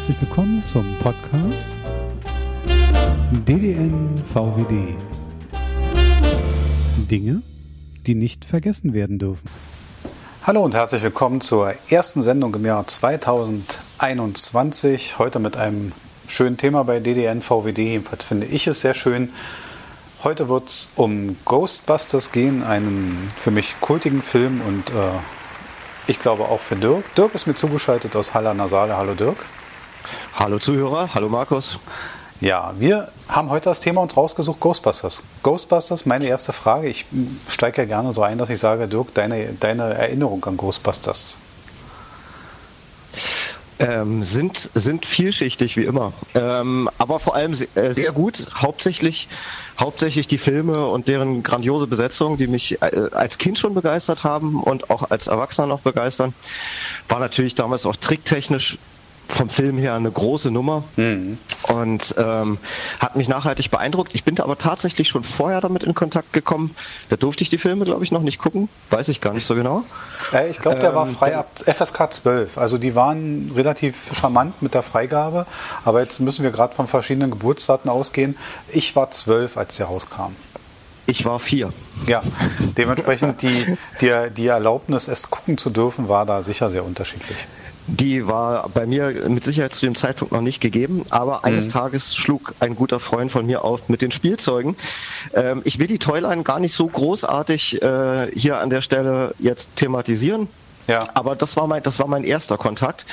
herzlich willkommen zum Podcast DDN VWD. Dinge, die nicht vergessen werden dürfen. Hallo und herzlich willkommen zur ersten Sendung im Jahr 2021. Heute mit einem schönen Thema bei DDN VWD. Jedenfalls finde ich es sehr schön. Heute wird es um Ghostbusters gehen, einen für mich kultigen Film und äh, ich glaube auch für Dirk. Dirk ist mir zugeschaltet aus Halle an der Saale. Hallo Dirk. Hallo Zuhörer, hallo Markus. Ja, wir haben heute das Thema uns rausgesucht, Ghostbusters. Ghostbusters, meine erste Frage. Ich steige ja gerne so ein, dass ich sage, Dirk, deine, deine Erinnerung an Ghostbusters. Ähm, sind, sind vielschichtig wie immer. Ähm, aber vor allem sehr, äh, sehr gut. Hauptsächlich, hauptsächlich die Filme und deren grandiose Besetzung, die mich äh, als Kind schon begeistert haben und auch als Erwachsener noch begeistern. War natürlich damals auch tricktechnisch vom Film her eine große Nummer mhm. und ähm, hat mich nachhaltig beeindruckt. Ich bin da aber tatsächlich schon vorher damit in Kontakt gekommen. Da durfte ich die Filme, glaube ich, noch nicht gucken. Weiß ich gar nicht so genau. Äh, ich glaube, der ähm, war frei ab FSK 12. Also die waren relativ charmant mit der Freigabe. Aber jetzt müssen wir gerade von verschiedenen Geburtsdaten ausgehen. Ich war 12, als der rauskam. Ich war vier. Ja, dementsprechend die, die, die Erlaubnis, es gucken zu dürfen, war da sicher sehr unterschiedlich. Die war bei mir mit Sicherheit zu dem Zeitpunkt noch nicht gegeben, aber eines mhm. Tages schlug ein guter Freund von mir auf mit den Spielzeugen. Ähm, ich will die Toyline gar nicht so großartig äh, hier an der Stelle jetzt thematisieren, ja. aber das war mein, das war mein erster Kontakt.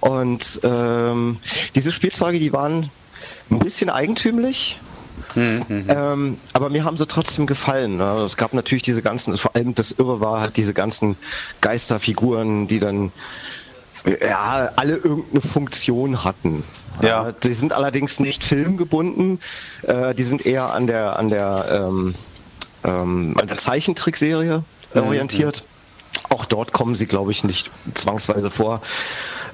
Und ähm, diese Spielzeuge, die waren ein bisschen eigentümlich, Mhm. Ähm, aber mir haben sie trotzdem gefallen. Ne? Es gab natürlich diese ganzen, vor allem das Irre war halt diese ganzen Geisterfiguren, die dann ja, alle irgendeine Funktion hatten. Ja. Die sind allerdings nicht filmgebunden, äh, die sind eher an der, an der, ähm, ähm, an der Zeichentrickserie mhm. orientiert. Auch dort kommen sie, glaube ich, nicht zwangsweise vor.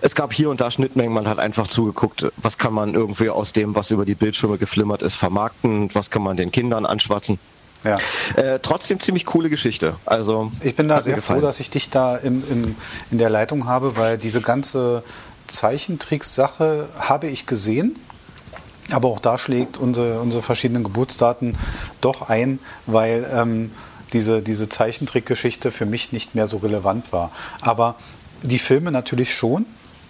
Es gab hier und da Schnittmengen, man hat einfach zugeguckt, was kann man irgendwie aus dem, was über die Bildschirme geflimmert ist, vermarkten, was kann man den Kindern anschwatzen. Ja. Äh, trotzdem ziemlich coole Geschichte. Also ich bin da sehr froh, dass ich dich da im, im, in der Leitung habe, weil diese ganze Zeichentricks-Sache habe ich gesehen. Aber auch da schlägt unsere, unsere verschiedenen Geburtsdaten doch ein, weil ähm, diese, diese Zeichentrickgeschichte für mich nicht mehr so relevant war. Aber die Filme natürlich schon.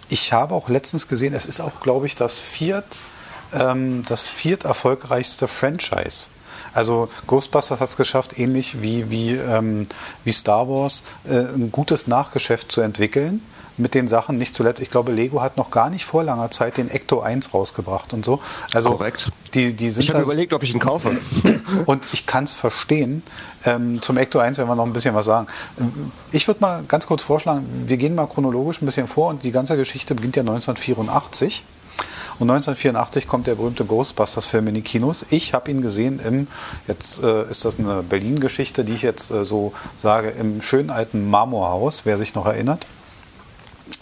Ich habe auch letztens gesehen, es ist auch, glaube ich, das viert, ähm, das viert erfolgreichste Franchise. Also Ghostbusters hat es geschafft, ähnlich wie, wie, ähm, wie Star Wars, äh, ein gutes Nachgeschäft zu entwickeln mit den Sachen. Nicht zuletzt, ich glaube, Lego hat noch gar nicht vor langer Zeit den Ecto 1 rausgebracht und so. Also Korrekt. Die, die sind ich habe überlegt, ob ich ihn kaufe. und ich kann es verstehen. Ähm, zum Ecto 1 werden wir noch ein bisschen was sagen. Ich würde mal ganz kurz vorschlagen, wir gehen mal chronologisch ein bisschen vor und die ganze Geschichte beginnt ja 1984. Und 1984 kommt der berühmte Ghostbusters-Film in die Kinos. Ich habe ihn gesehen im, jetzt äh, ist das eine Berlin-Geschichte, die ich jetzt äh, so sage, im schönen alten Marmorhaus, wer sich noch erinnert.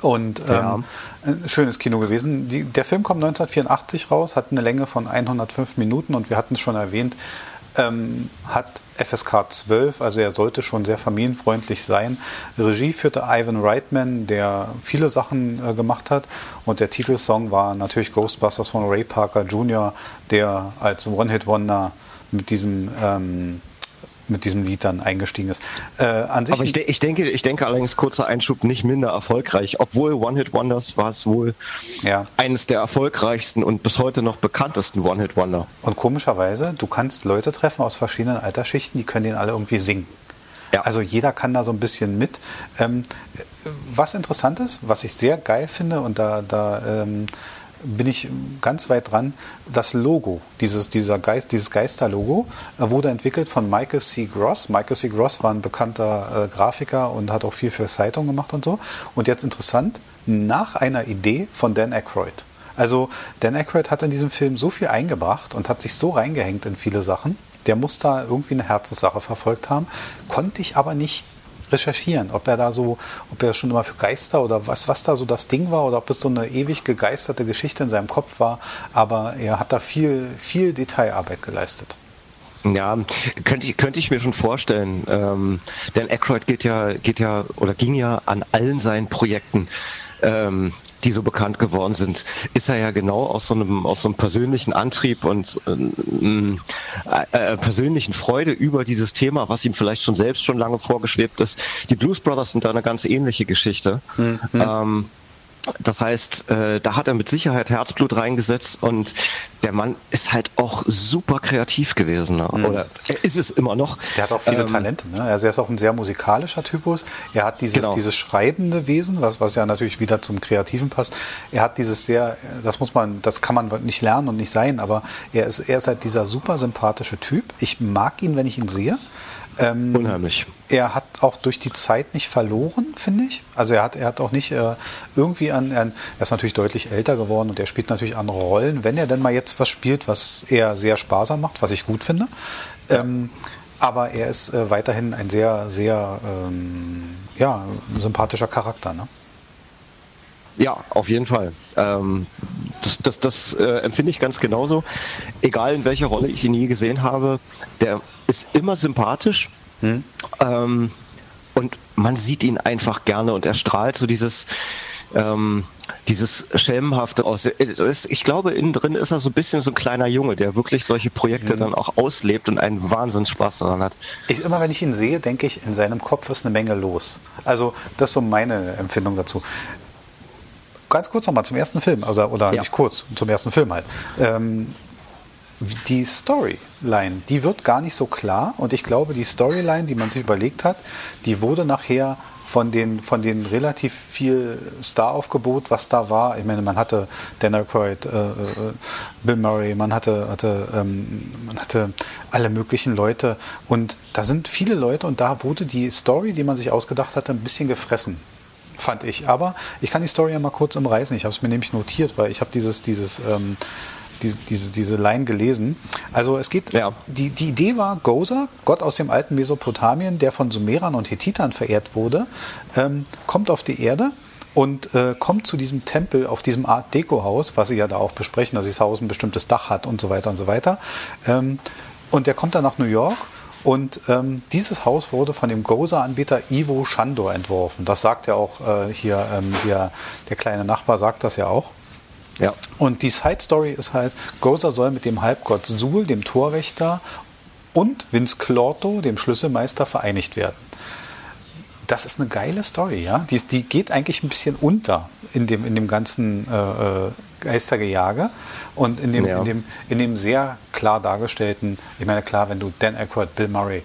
Und ähm, ja. ein schönes Kino gewesen. Die, der Film kommt 1984 raus, hat eine Länge von 105 Minuten und wir hatten es schon erwähnt, ähm, hat FSK 12, also er sollte schon sehr familienfreundlich sein. Regie führte Ivan Reitman, der viele Sachen äh, gemacht hat. Und der Titelsong war natürlich Ghostbusters von Ray Parker Jr., der als One-Hit-Wonder mit diesem ähm, mit diesem Lied dann eingestiegen ist. Äh, an sich Aber ich, de ich, denke, ich denke allerdings kurzer Einschub nicht minder erfolgreich. Obwohl One Hit Wonders war es wohl ja. eines der erfolgreichsten und bis heute noch bekanntesten One Hit Wonder. Und komischerweise, du kannst Leute treffen aus verschiedenen Altersschichten, die können den alle irgendwie singen. Ja. Also jeder kann da so ein bisschen mit. Ähm, was interessant ist, was ich sehr geil finde und da, da ähm, bin ich ganz weit dran. Das Logo, dieses, dieser Geist, dieses Geister-Logo, äh, wurde entwickelt von Michael C. Gross. Michael C. Gross war ein bekannter äh, Grafiker und hat auch viel für Zeitungen gemacht und so. Und jetzt interessant, nach einer Idee von Dan Aykroyd. Also Dan Aykroyd hat in diesem Film so viel eingebracht und hat sich so reingehängt in viele Sachen. Der muss da irgendwie eine Herzenssache verfolgt haben, konnte ich aber nicht recherchieren, ob er da so, ob er schon immer für Geister oder was, was da so das Ding war oder ob es so eine ewig gegeisterte Geschichte in seinem Kopf war. Aber er hat da viel, viel Detailarbeit geleistet. Ja, könnte ich, könnte ich mir schon vorstellen. Ähm, denn Aykroyd geht ja, geht ja oder ging ja an allen seinen Projekten ähm, die so bekannt geworden sind, ist er ja genau aus so einem, aus so einem persönlichen Antrieb und ähm, äh, äh, persönlichen Freude über dieses Thema, was ihm vielleicht schon selbst schon lange vorgeschwebt ist. Die Blues Brothers sind da eine ganz ähnliche Geschichte. Mhm. Ähm, das heißt, äh, da hat er mit Sicherheit Herzblut reingesetzt und der Mann ist halt auch super kreativ gewesen. Ne? Mhm. Oder er ist es immer noch. Der hat auch viele ähm, Talente. Ne? Also er ist auch ein sehr musikalischer Typus. Er hat dieses, genau. dieses schreibende Wesen, was, was ja natürlich wieder zum Kreativen passt. Er hat dieses sehr, das muss man, das kann man nicht lernen und nicht sein, aber er ist, er ist halt dieser super sympathische Typ. Ich mag ihn, wenn ich ihn sehe. Ähm, Unheimlich. Er hat auch durch die Zeit nicht verloren, finde ich. Also er hat, er hat auch nicht äh, irgendwie an, er ist natürlich deutlich älter geworden und er spielt natürlich andere Rollen, wenn er denn mal jetzt was spielt, was er sehr sparsam macht, was ich gut finde. Ähm, aber er ist äh, weiterhin ein sehr, sehr ähm, ja, sympathischer Charakter. Ne? Ja, auf jeden Fall. Ähm, das das, das äh, empfinde ich ganz genauso. Egal in welcher Rolle ich ihn je gesehen habe, der ist immer sympathisch. Hm. Ähm, und man sieht ihn einfach gerne und er strahlt so dieses, ähm, dieses Schelmenhafte aus. Ich glaube, innen drin ist er so ein bisschen so ein kleiner Junge, der wirklich solche Projekte mhm. dann auch auslebt und einen Wahnsinnsspaß daran hat. Ich, immer wenn ich ihn sehe, denke ich, in seinem Kopf ist eine Menge los. Also das ist so meine Empfindung dazu ganz kurz nochmal zum ersten Film, oder, oder ja. nicht kurz, zum ersten Film halt. Ähm, die Storyline, die wird gar nicht so klar und ich glaube, die Storyline, die man sich überlegt hat, die wurde nachher von den, von den relativ viel Star-Aufgebot, was da war. Ich meine, man hatte Dan Aykroyd, äh, äh, Bill Murray, man hatte, hatte, ähm, man hatte alle möglichen Leute und da sind viele Leute und da wurde die Story, die man sich ausgedacht hatte, ein bisschen gefressen fand ich. Aber ich kann die Story ja mal kurz umreißen. Ich habe es mir nämlich notiert, weil ich habe dieses, dieses, ähm, diese, diese, diese Line gelesen. Also es geht, ja. die, die Idee war, Gozer, Gott aus dem alten Mesopotamien, der von Sumerern und Hethitern verehrt wurde, ähm, kommt auf die Erde und äh, kommt zu diesem Tempel auf diesem Art Deko-Haus, was sie ja da auch besprechen, dass das Haus ein bestimmtes Dach hat und so weiter und so weiter. Ähm, und der kommt dann nach New York und ähm, dieses Haus wurde von dem Goza-Anbieter Ivo Shandor entworfen. Das sagt ja auch äh, hier, ähm, der, der kleine Nachbar sagt das ja auch. Ja. Und die Side Story ist halt, Goza soll mit dem Halbgott Sul, dem Torwächter, und Vince Clorto, dem Schlüsselmeister, vereinigt werden das ist eine geile Story, ja. Die, die geht eigentlich ein bisschen unter in dem, in dem ganzen äh, äh, Geistergejage und in dem, ja. in, dem, in dem sehr klar dargestellten, ich meine, klar, wenn du Dan Aykroyd, Bill Murray,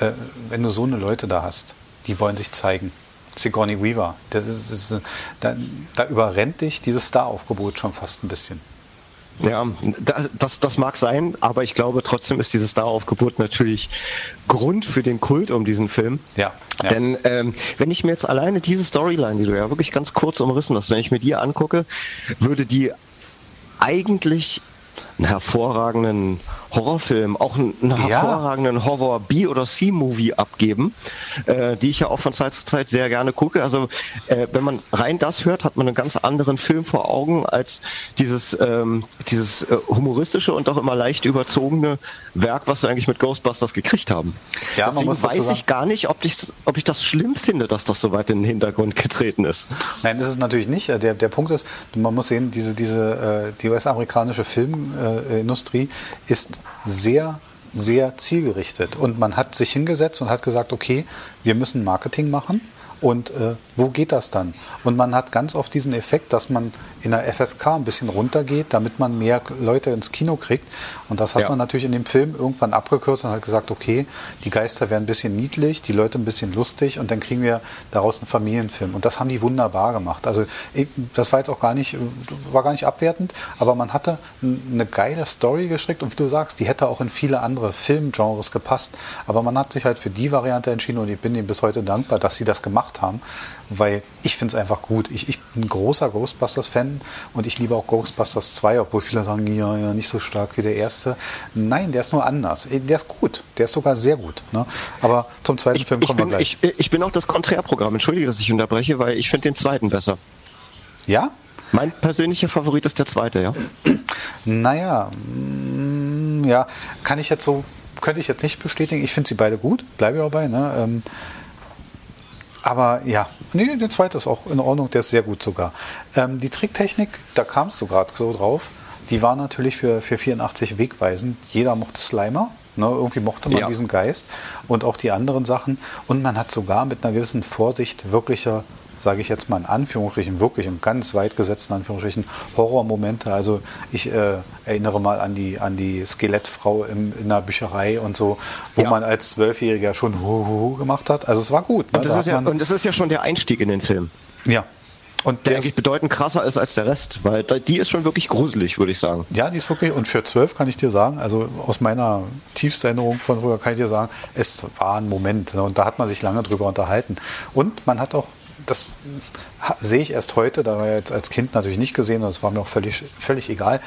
äh, wenn du so eine Leute da hast, die wollen sich zeigen. Sigourney Weaver, das ist, das ist, da, da überrennt dich dieses Star-Aufgebot schon fast ein bisschen. Ja, das, das mag sein, aber ich glaube trotzdem ist dieses Star-Aufgebot natürlich Grund für den Kult um diesen Film. Ja. ja. Denn ähm, wenn ich mir jetzt alleine diese Storyline, die du ja wirklich ganz kurz umrissen hast, wenn ich mir die angucke, würde die eigentlich einen hervorragenden Horrorfilm, auch einen, ja. hervorragenden Horror-B- oder C-Movie abgeben, äh, die ich ja auch von Zeit zu Zeit sehr gerne gucke. Also äh, wenn man rein das hört, hat man einen ganz anderen Film vor Augen als dieses, ähm, dieses äh, humoristische und auch immer leicht überzogene Werk, was wir eigentlich mit Ghostbusters gekriegt haben. Ja, Deswegen weiß ich gar nicht, ob ich, ob ich das schlimm finde, dass das so weit in den Hintergrund getreten ist. Nein, das ist natürlich nicht. Der, der Punkt ist, man muss sehen, diese, diese, äh, die US-amerikanische Filmindustrie ist sehr, sehr zielgerichtet. Und man hat sich hingesetzt und hat gesagt, okay, wir müssen Marketing machen und äh, wo geht das dann? Und man hat ganz oft diesen Effekt, dass man in der FSK ein bisschen runtergeht, damit man mehr Leute ins Kino kriegt. Und das hat ja. man natürlich in dem Film irgendwann abgekürzt und hat gesagt, okay, die Geister werden ein bisschen niedlich, die Leute ein bisschen lustig und dann kriegen wir daraus einen Familienfilm. Und das haben die wunderbar gemacht. Also das war jetzt auch gar nicht, war gar nicht abwertend, aber man hatte eine geile Story gestrickt und wie du sagst, die hätte auch in viele andere Filmgenres gepasst. Aber man hat sich halt für die Variante entschieden und ich bin ihnen bis heute dankbar, dass sie das gemacht haben, weil ich finde es einfach gut. Ich, ich bin ein großer Ghostbusters-Fan und ich liebe auch Ghostbusters 2, obwohl viele sagen, ja, ja, nicht so stark wie der erste. Nein, der ist nur anders. Der ist gut. Der ist sogar sehr gut. Ne? Aber zum zweiten ich, Film kommen bin, wir gleich. Ich, ich bin auch das Konträrprogramm. Entschuldige, dass ich unterbreche, weil ich finde den zweiten besser. Ja? Mein persönlicher Favorit ist der zweite, ja. Naja, mm, ja, kann ich jetzt so, könnte ich jetzt nicht bestätigen. Ich finde sie beide gut, bleibe ich auch bei. Ne? Ähm, aber ja, nee, der zweite ist auch in Ordnung, der ist sehr gut sogar. Ähm, die Tricktechnik, da kamst du gerade so drauf, die war natürlich für, für 84 wegweisend. Jeder mochte Slimer. Ne, irgendwie mochte man ja. diesen Geist und auch die anderen Sachen. Und man hat sogar mit einer gewissen Vorsicht wirklicher sage ich jetzt mal in Anführungsstrichen, wirklich in ganz weit gesetzten Anführungsstrichen, Horrormomente. Also ich äh, erinnere mal an die, an die Skelettfrau im, in der Bücherei und so, wo ja. man als Zwölfjähriger schon Huhuhu gemacht hat. Also es war gut. Ne? Und, das ist ja, und das ist ja schon der Einstieg in den Film. Ja, und der eigentlich bedeutend krasser ist als der Rest, weil die ist schon wirklich gruselig, würde ich sagen. Ja, die ist wirklich, und für zwölf kann ich dir sagen, also aus meiner tiefsten Erinnerung von früher kann ich dir sagen, es war ein Moment ne, und da hat man sich lange drüber unterhalten. Und man hat auch das sehe ich erst heute, da war ich jetzt als Kind natürlich nicht gesehen und das war mir auch völlig, völlig egal.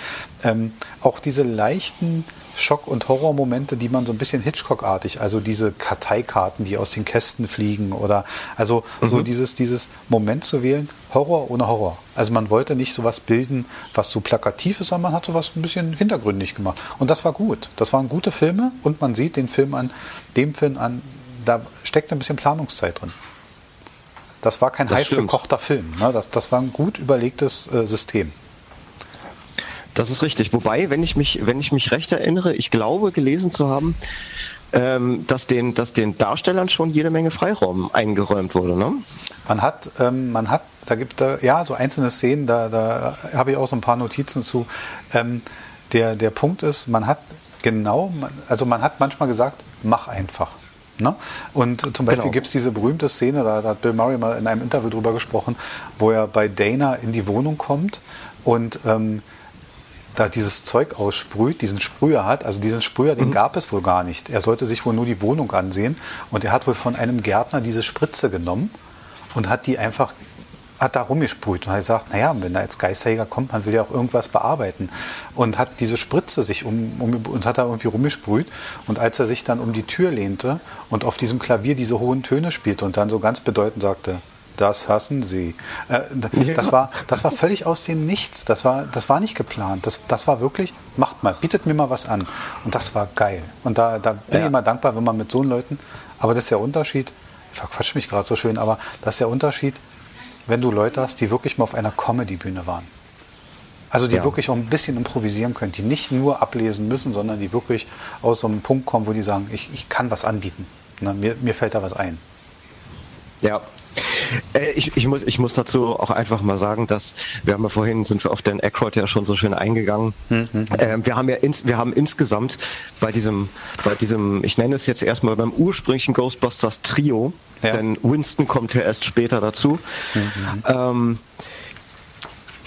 Ähm, auch diese leichten Schock- und Horrormomente, die man so ein bisschen Hitchcock-artig, also diese Karteikarten, die aus den Kästen fliegen oder also mhm. so dieses, dieses Moment zu wählen, Horror ohne Horror. Also man wollte nicht sowas bilden, was so plakativ ist, sondern man hat sowas ein bisschen hintergründig gemacht. Und das war gut. Das waren gute Filme und man sieht den Film an, dem Film an, da steckt ein bisschen Planungszeit drin. Das war kein das heiß stimmt. gekochter Film. Ne? Das, das war ein gut überlegtes äh, System. Das ist richtig. Wobei, wenn ich mich, wenn ich mich recht erinnere, ich glaube gelesen zu haben, ähm, dass, den, dass den Darstellern schon jede Menge Freiraum eingeräumt wurde. Ne? Man hat, ähm, man hat, da gibt es ja so einzelne Szenen, da, da habe ich auch so ein paar Notizen zu. Ähm, der, der Punkt ist, man hat genau, also man hat manchmal gesagt, mach einfach. Ne? Und zum Beispiel genau. gibt es diese berühmte Szene, da, da, hat Bill Murray mal in einem Interview drüber gesprochen, wo er bei Dana in die Wohnung kommt und ähm, da dieses Zeug aussprüht, diesen Sprüher hat. Also diesen Sprüher, den mhm. gab es wohl gar nicht. Er sollte sich wohl nur die Wohnung ansehen und er hat wohl von einem Gärtner diese Spritze genommen und hat die einfach hat da rumgesprüht und hat gesagt, naja, wenn da jetzt Geisterjäger kommt, man will ja auch irgendwas bearbeiten. Und hat diese Spritze sich um, um und hat da irgendwie rumgesprüht. Und als er sich dann um die Tür lehnte und auf diesem Klavier diese hohen Töne spielte und dann so ganz bedeutend sagte, das hassen sie. Äh, das, war, das war völlig aus dem Nichts. Das war, das war nicht geplant. Das, das war wirklich, macht mal, bietet mir mal was an. Und das war geil. Und da, da bin ja. ich immer dankbar, wenn man mit so Leuten, aber das ist der Unterschied, ich verquatsch mich gerade so schön, aber das ist der Unterschied, wenn du Leute hast, die wirklich mal auf einer Comedy-Bühne waren. Also die ja. wirklich auch ein bisschen improvisieren können, die nicht nur ablesen müssen, sondern die wirklich aus so einem Punkt kommen, wo die sagen, ich, ich kann was anbieten. Ne, mir, mir fällt da was ein. Ja, äh, ich, ich, muss, ich muss dazu auch einfach mal sagen, dass wir haben ja vorhin sind wir auf Dan Aykroyd ja schon so schön eingegangen. Mhm. Ähm, wir haben ja ins, wir haben insgesamt bei diesem, bei diesem, ich nenne es jetzt erstmal beim ursprünglichen Ghostbusters Trio, ja. denn Winston kommt ja erst später dazu. Mhm. Ähm,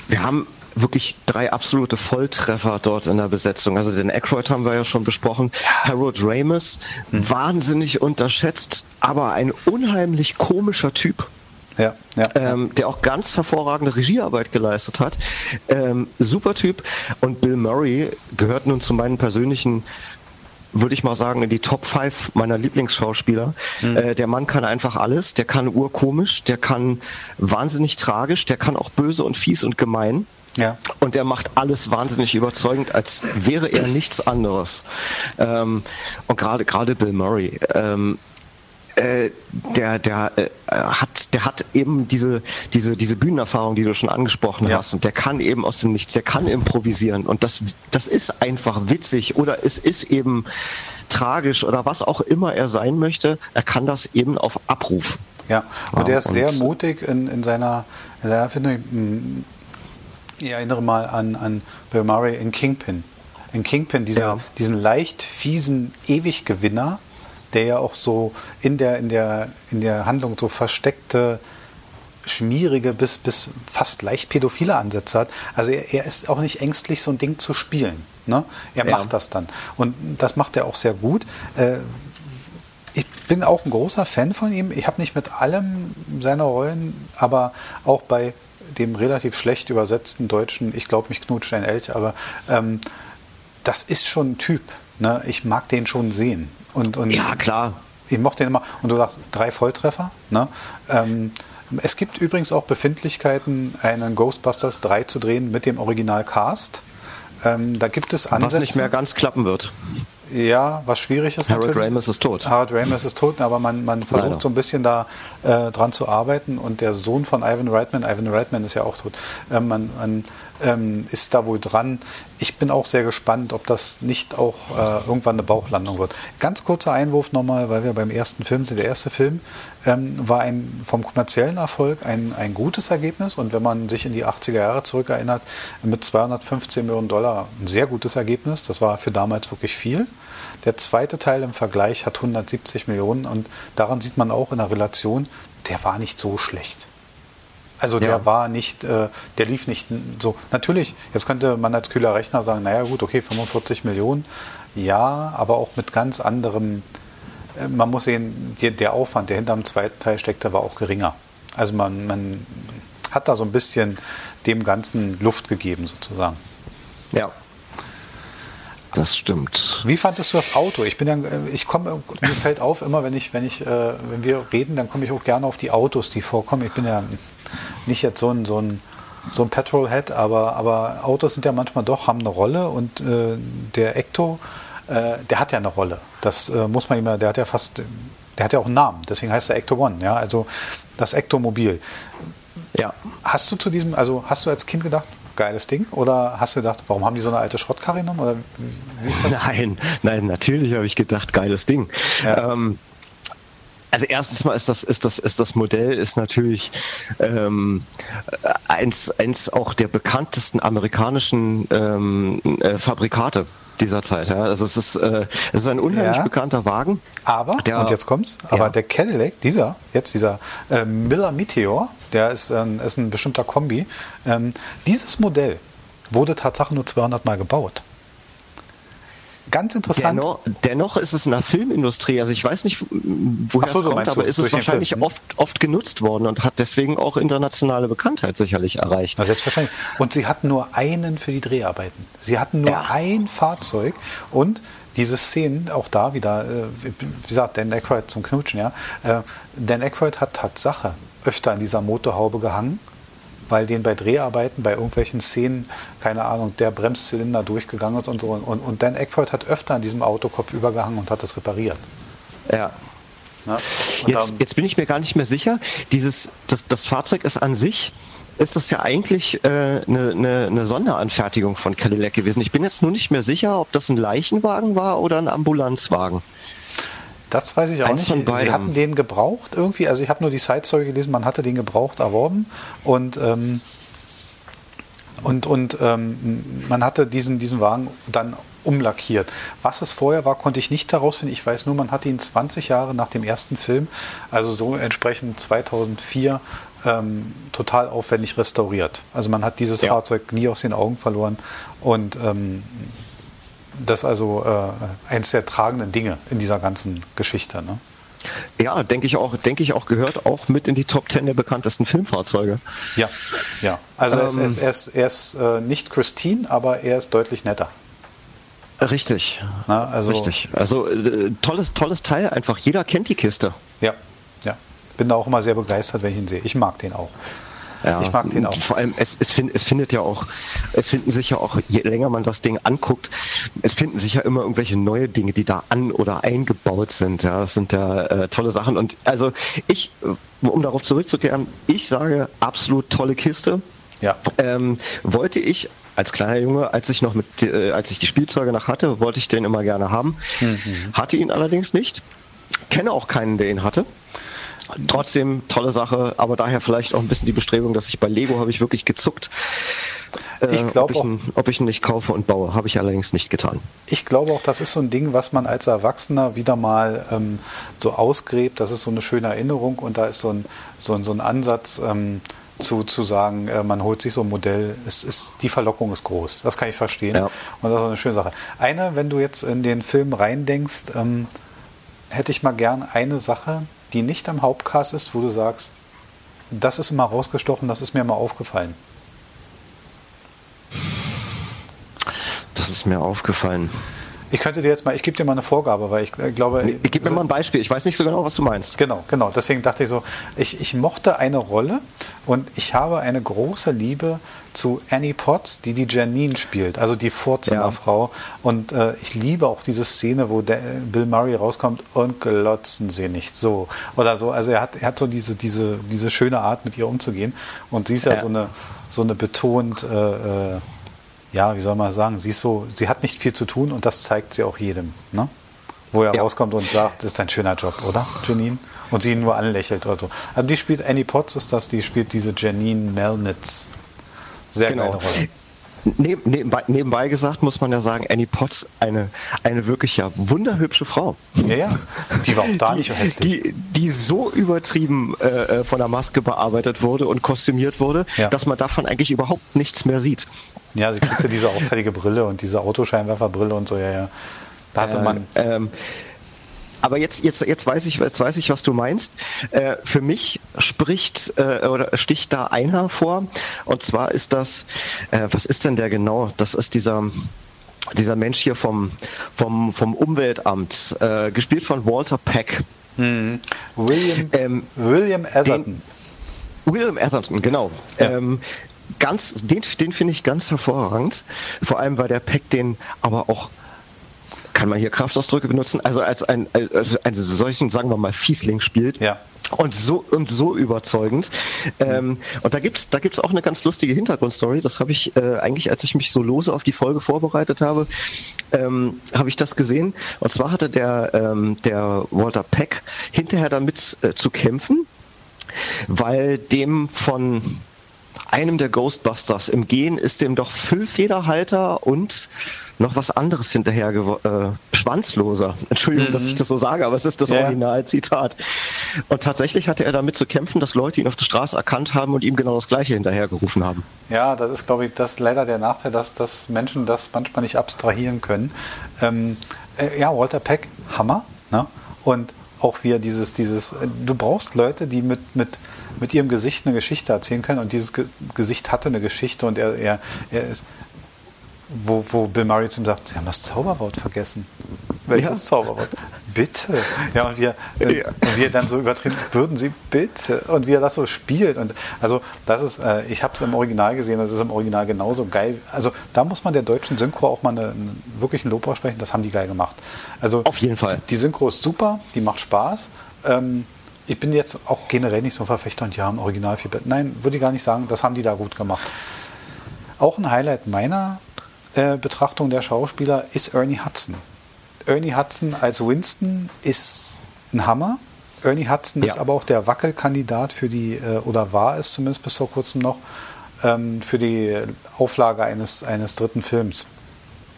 wir haben wirklich drei absolute Volltreffer dort in der Besetzung. Also den Aykroyd haben wir ja schon besprochen. Harold Ramis, mhm. wahnsinnig unterschätzt, aber ein unheimlich komischer Typ. Ja, ja, ähm, der auch ganz hervorragende Regiearbeit geleistet hat. Ähm, super Typ. Und Bill Murray gehört nun zu meinen persönlichen würde ich mal sagen, in die Top 5 meiner Lieblingsschauspieler. Mhm. Äh, der Mann kann einfach alles. Der kann urkomisch, der kann wahnsinnig tragisch, der kann auch böse und fies und gemein. Ja. Und der macht alles wahnsinnig überzeugend, als wäre er nichts anderes. Ähm, und gerade gerade Bill Murray, ähm, äh, der, der äh, hat, der hat eben diese, diese, diese Bühnenerfahrung, die du schon angesprochen ja. hast, und der kann eben aus dem Nichts, der kann improvisieren und das, das ist einfach witzig oder es ist eben tragisch oder was auch immer er sein möchte, er kann das eben auf Abruf. Ja, und der ist sehr mutig in, in seiner, in seiner finde ich, erinnere mal an, an Bill Murray in Kingpin. In Kingpin, dieser, ja. diesen leicht fiesen Ewiggewinner, der ja auch so in der, in der, in der Handlung so versteckte, schmierige bis, bis fast leicht pädophile Ansätze hat. Also er, er ist auch nicht ängstlich, so ein Ding zu spielen. Ne? Er ja. macht das dann. Und das macht er auch sehr gut. Äh, ich bin auch ein großer Fan von ihm. Ich habe nicht mit allem seiner Rollen, aber auch bei dem relativ schlecht übersetzten deutschen, ich glaube, mich knutscht ein Elch, aber ähm, das ist schon ein Typ. Ne? Ich mag den schon sehen. Und, und ja, klar. Ich mochte den immer. Und du sagst, drei Volltreffer. Ne? Ähm, es gibt übrigens auch Befindlichkeiten, einen Ghostbusters 3 zu drehen mit dem Original-Cast. Ähm, da gibt es Ansätze. Was nicht mehr ganz klappen wird. Ja, was schwierig ist Harold natürlich. Ramis ist tot. Harold Ramis ist tot, aber man, man versucht Leider. so ein bisschen da äh, dran zu arbeiten und der Sohn von Ivan Reitman, Ivan Reitman ist ja auch tot, äh, man, man ähm, ist da wohl dran. Ich bin auch sehr gespannt, ob das nicht auch äh, irgendwann eine Bauchlandung wird. Ganz kurzer Einwurf nochmal, weil wir beim ersten Film sind. Der erste Film ähm, war ein, vom kommerziellen Erfolg ein, ein gutes Ergebnis und wenn man sich in die 80er Jahre zurückerinnert, mit 215 Millionen Dollar ein sehr gutes Ergebnis. Das war für damals wirklich viel. Der zweite Teil im Vergleich hat 170 Millionen und daran sieht man auch in der Relation, der war nicht so schlecht. Also der Ja. war nicht, äh, der lief nicht so. Natürlich, jetzt könnte man als kühler Rechner sagen, naja gut, okay, 45 Millionen, ja, aber auch mit ganz anderem, äh, man muss sehen, der, der Aufwand, der hinter dem zweiten Teil steckte, war auch geringer. Also man, man hat da so ein bisschen dem Ganzen Luft gegeben sozusagen. Ja. Das stimmt. Wie fandest du das Auto? Ich bin ja, äh, ich komme, mir fällt auf, immer wenn ich, wenn ich, äh, wenn wir reden, dann komme ich auch gerne auf die Autos, die vorkommen. Ich bin ja nicht jetzt so ein, so ein, so ein Petrolhead, aber, aber Autos sind ja manchmal doch, haben eine Rolle und äh, der Ecto, äh, der hat ja eine Rolle. Das äh, muss man immer, der hat ja fast, der hat ja auch einen Namen, deswegen heißt er Ecto One, ja, also das Ectomobil. Ja. Hast du zu diesem, also hast du als Kind gedacht, geiles Ding? Oder hast du gedacht, warum haben die so eine alte Schrottkarre genommen? Oder wie ist das? Nein, nein, natürlich habe ich gedacht, geiles Ding. Ja. Ähm, also erstens mal ist das, ist das, ist das Modell ist natürlich ähm, eins, eins auch der bekanntesten amerikanischen ähm, äh, Fabrikate dieser Zeit. Ja. Also es ist, äh, es ist ein unheimlich Ja. bekannter Wagen. Aber, Der- und jetzt kommt's, aber Ja. der Cadillac, dieser, jetzt dieser äh, Miller Meteor, der ist, ähm, ist ein bestimmter Kombi. Ähm, dieses Modell wurde tatsächlich nur 200 Mal gebaut. Ganz interessant. Dennoch, dennoch ist es in der Filmindustrie, also ich weiß nicht, woher so, es kommt, aber ist es wahrscheinlich oft, oft genutzt worden und hat deswegen auch internationale Bekanntheit sicherlich erreicht. Na, selbstverständlich. Und sie hatten nur einen für die Dreharbeiten. Sie hatten nur Ja. ein Fahrzeug und diese Szenen, auch da wieder, äh, wie gesagt, Dan Aykroyd zum Knutschen, ja. Äh, Dan Aykroyd hat Tatsache öfter an dieser Motorhaube gehangen, weil den bei Dreharbeiten, bei irgendwelchen Szenen, keine Ahnung, der Bremszylinder durchgegangen ist und so. Und, und Dan Aykroyd hat öfter an diesem Autokopf übergehangen und hat das repariert. Ja. Und Jetzt, jetzt bin ich mir gar nicht mehr sicher. Dieses, das, das Fahrzeug ist an sich, ist das ja eigentlich eine äh, ne, ne, ne Sonderanfertigung von Cadillac gewesen. Ich bin jetzt nur nicht mehr sicher, ob das ein Leichenwagen war oder ein Ambulanzwagen. Das weiß ich auch Eins nicht. Sie hatten den gebraucht irgendwie. Also ich habe nur die Side-Story gelesen, man hatte den gebraucht erworben und ähm, und, und ähm, man hatte diesen, diesen Wagen dann umlackiert. Was es vorher war, konnte ich nicht herausfinden. Ich weiß nur, man hatte ihn 20 Jahre nach dem ersten Film, also so entsprechend 2004, ähm, total aufwendig restauriert. Also man hat dieses Ja. Fahrzeug nie aus den Augen verloren und ähm, das ist also äh, eines der tragenden Dinge in dieser ganzen Geschichte. Ne? Ja, denke ich auch, denke ich auch, gehört auch mit in die Top 10 der bekanntesten Filmfahrzeuge. Ja, ja. Also er ist, Ähm. er ist, er ist, er ist äh, nicht Christine, aber er ist deutlich netter. Richtig. Na, also, Richtig. Also äh, tolles, tolles Teil, einfach jeder kennt die Kiste. Ja, ja. Bin da auch immer sehr begeistert, wenn ich ihn sehe. Ich mag den auch. Ja, Ich mag den auch. Vor allem, es, es, find, es findet ja auch, es finden sich ja auch, je länger man das Ding anguckt, es finden sich ja immer irgendwelche neue Dinge, die da an oder eingebaut sind. Ja, das sind ja äh, tolle Sachen. Und also ich, um darauf zurückzukehren, ich sage absolut tolle Kiste. Ja. Ähm, wollte ich als kleiner Junge, als ich noch mit, äh, als ich die Spielzeuge noch hatte, wollte ich den immer gerne haben. Hatte ihn allerdings nicht. Kenne auch keinen, der ihn hatte. Trotzdem tolle Sache, aber daher vielleicht auch ein bisschen die Bestrebung, dass ich bei Lego habe ich wirklich gezuckt. Äh, Ich ob, ich auch- ihn, ob ich ihn nicht kaufe und baue, habe ich allerdings nicht getan. Ich glaube auch, das ist so ein Ding, was man als Erwachsener wieder mal ähm, so ausgräbt. Das ist so eine schöne Erinnerung und da ist so ein, so ein, so ein Ansatz ähm, zu, zu sagen, äh, man holt sich so ein Modell. Es ist, die Verlockung ist groß. Das kann ich verstehen. Ja. Und das ist auch eine schöne Sache. Eine, wenn du jetzt in den Film reindenkst, ähm, hätte ich mal gern eine Sache, die nicht am Hauptcast ist, wo du sagst, das ist immer rausgestochen, das ist mir mal aufgefallen. Das ist mir aufgefallen. Ich könnte dir jetzt mal, ich gebe dir mal eine Vorgabe, weil ich äh, glaube. Nee, gib mir mal ein Beispiel, ich weiß nicht so genau, was du meinst. Genau, genau. Deswegen dachte ich so, ich, ich mochte eine Rolle und ich habe eine große Liebe zu Annie Potts, die die Janine spielt, also die Vorzimmerfrau. Ja. Und äh, ich liebe auch diese Szene, wo der, Bill Murray rauskommt und glotzen sie nicht so oder so. Also er hat, er hat so diese, diese, diese schöne Art, mit ihr umzugehen. Und sie ist ja, ja so eine, so eine betont. Äh, äh ja, wie soll man sagen, sie ist so, sie hat nicht viel zu tun und das zeigt sie auch jedem, ne? Wo er ja. rauskommt und sagt, das ist ein schöner Job, oder, Janine? Und sie ihn nur anlächelt oder so. Also die spielt, Annie Potts ist das, die spielt diese Janine Melnitz. Sehr genau. geile Rolle. Neb, nebenbei, nebenbei, gesagt muss man ja sagen, Annie Potts, eine, eine wirklich ja wunderhübsche Frau. Ja, ja. Die war auch da die, nicht so hässlich. Die, die so übertrieben äh, äh, von der Maske bearbeitet wurde und kostümiert wurde, ja. dass man davon eigentlich überhaupt nichts mehr sieht. Ja, sie kriegte diese auffällige Brille und diese Autoscheinwerferbrille und so, ja, ja. Da hatte man. Ähm, aber jetzt, jetzt, jetzt, weiß ich, jetzt weiß ich, was du meinst. Äh, für mich spricht äh, oder sticht da einer vor. Und zwar ist das, äh, was ist denn der genau? Das ist dieser, dieser Mensch hier vom, vom, vom Umweltamt, äh, gespielt von Walter Peck. Hm. William, ähm, William Atherton. Den, William Atherton, genau. Ja. Ähm, ganz, den, den finde ich ganz hervorragend. Vor allem, weil der Peck den aber auch kann man hier Kraftausdrücke benutzen, also als ein, als einen solchen, sagen wir mal, Fiesling spielt. Ja. Und so und so überzeugend. Ähm, und da gibt's da gibt's auch eine ganz lustige Hintergrundstory. Das habe ich äh, eigentlich, als ich mich so lose auf die Folge vorbereitet habe, ähm, habe ich das gesehen. Und zwar hatte der ähm, der Walter Peck hinterher damit äh, zu kämpfen, weil dem von einem der Ghostbusters im Gehen ist dem doch Füllfederhalter und noch was anderes hinterher, äh, schwanzloser. Entschuldigung, mhm. dass ich das so sage, aber es ist das ja. Originalzitat. Und tatsächlich hatte er damit zu kämpfen, dass Leute ihn auf der Straße erkannt haben und ihm genau das Gleiche hinterhergerufen haben. Ja, das ist, glaube ich, das leider der Nachteil, dass, dass Menschen das manchmal nicht abstrahieren können. Ähm, äh, ja, Walter Peck, Hammer. Ne? Und auch wieder dieses, dieses, äh, du brauchst Leute, die mit, mit, mit ihrem Gesicht eine Geschichte erzählen können und dieses Ge Gesicht hatte eine Geschichte und er, er, er ist, wo, wo Bill Murray zu ihm sagt, Sie haben das Zauberwort vergessen. Welches ja. Zauberwort? Bitte. Ja, und wir, ja. und wir dann so übertrieben, würden Sie bitte? Und wie er das so spielt. Und also das ist, äh, ich habe es im Original gesehen und es ist im Original genauso geil. Also da muss man der deutschen Synchro auch mal eine, einen wirklichen Lob aussprechen, das haben die geil gemacht. Also auf jeden Fall. Die, die Synchro ist super, die macht Spaß. Ähm, ich bin jetzt auch generell nicht so ein Verfechter und ja, im Original viel besser. Nein, würde ich gar nicht sagen, das haben die da gut gemacht. Auch ein Highlight meiner äh, Betrachtung der Schauspieler ist Ernie Hudson. Ernie Hudson als Winston ist ein Hammer. Ernie Hudson ja. ist aber auch der Wackelkandidat für die, äh, oder war es zumindest bis vor kurzem noch, ähm, für die Auflage eines, eines dritten Films.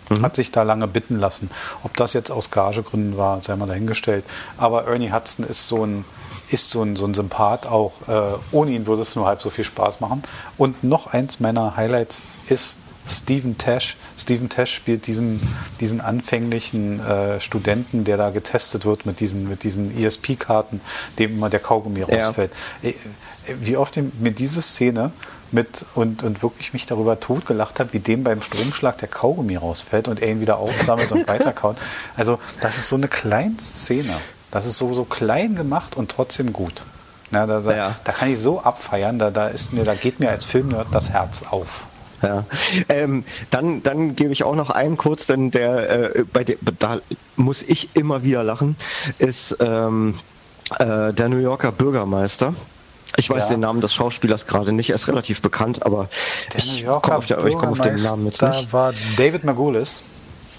Mhm. Hat sich da lange bitten lassen. Ob das jetzt aus Gagegründen war, sei mal dahingestellt. Aber Ernie Hudson ist so ein, ist so ein, so ein Sympath auch. Äh, ohne ihn würde es nur halb so viel Spaß machen. Und noch eins meiner Highlights ist Stephen Tash. Stephen Tash spielt diesen, diesen anfänglichen äh, Studenten, der da getestet wird mit diesen, mit diesen ESP-Karten, dem immer der Kaugummi rausfällt. Ja. Äh, wie oft mir diese Szene mit und, und wirklich mich darüber totgelacht habe, wie dem beim Stromschlag der Kaugummi rausfällt und er ihn wieder aufsammelt und weiterkaut. Also, das ist so eine kleine Szene. Das ist so, so klein gemacht und trotzdem gut. Ja, da, da, ja. da kann ich so abfeiern, da, da, ist mir, da geht mir als Filmnerd das Herz auf. Ja. Ähm, dann, dann gebe ich auch noch einen kurz, denn der, äh, bei der, da muss ich immer wieder lachen, ist ähm, äh, der New Yorker Bürgermeister. Ich weiß ja. den Namen des Schauspielers gerade nicht, er ist relativ bekannt, aber der ich komme auf, komm auf, den Namen jetzt nicht. Da war David Margulis.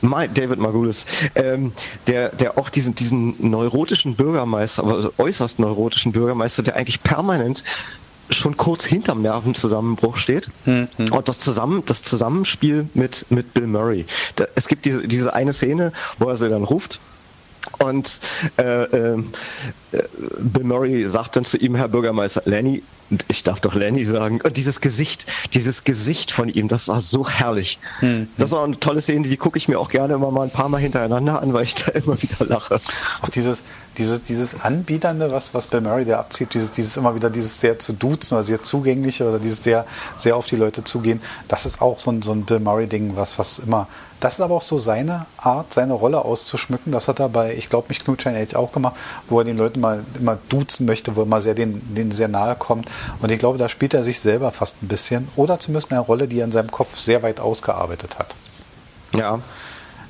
David Margulis, ähm, der, der auch diesen, diesen neurotischen Bürgermeister, aber äußerst neurotischen Bürgermeister, der eigentlich permanent schon kurz hinterm Nervenzusammenbruch steht. Mhm. Und das, zusammen, das Zusammenspiel mit, mit Bill Murray. Da, es gibt diese, diese eine Szene, wo er sie dann ruft und äh, äh, Bill Murray sagt dann zu ihm, Herr Bürgermeister, Lenny, ich darf doch Lenny sagen, und dieses Gesicht, dieses Gesicht von ihm, das war so herrlich. Mhm. Das war eine tolle Szene, die gucke ich mir auch gerne immer mal ein paar Mal hintereinander an, weil ich da immer wieder lache. Auch dieses, dieses, dieses Anbieternde, was, was Bill Murray da abzieht, dieses, dieses immer wieder dieses sehr zu duzen oder sehr zugängliche oder dieses sehr, sehr auf die Leute zugehen, das ist auch so ein, so ein Bill Murray-Ding, was, was immer, das ist aber auch so seine Art, seine Rolle auszuschmücken. Das hat er bei, ich glaube, mich Knutschein Age auch gemacht, wo er den Leuten mal immer duzen möchte, wo er mal sehr den, den sehr nahe kommt. Und ich glaube, da spielt er sich selber fast ein bisschen oder zumindest eine Rolle, die er in seinem Kopf sehr weit ausgearbeitet hat. Ja,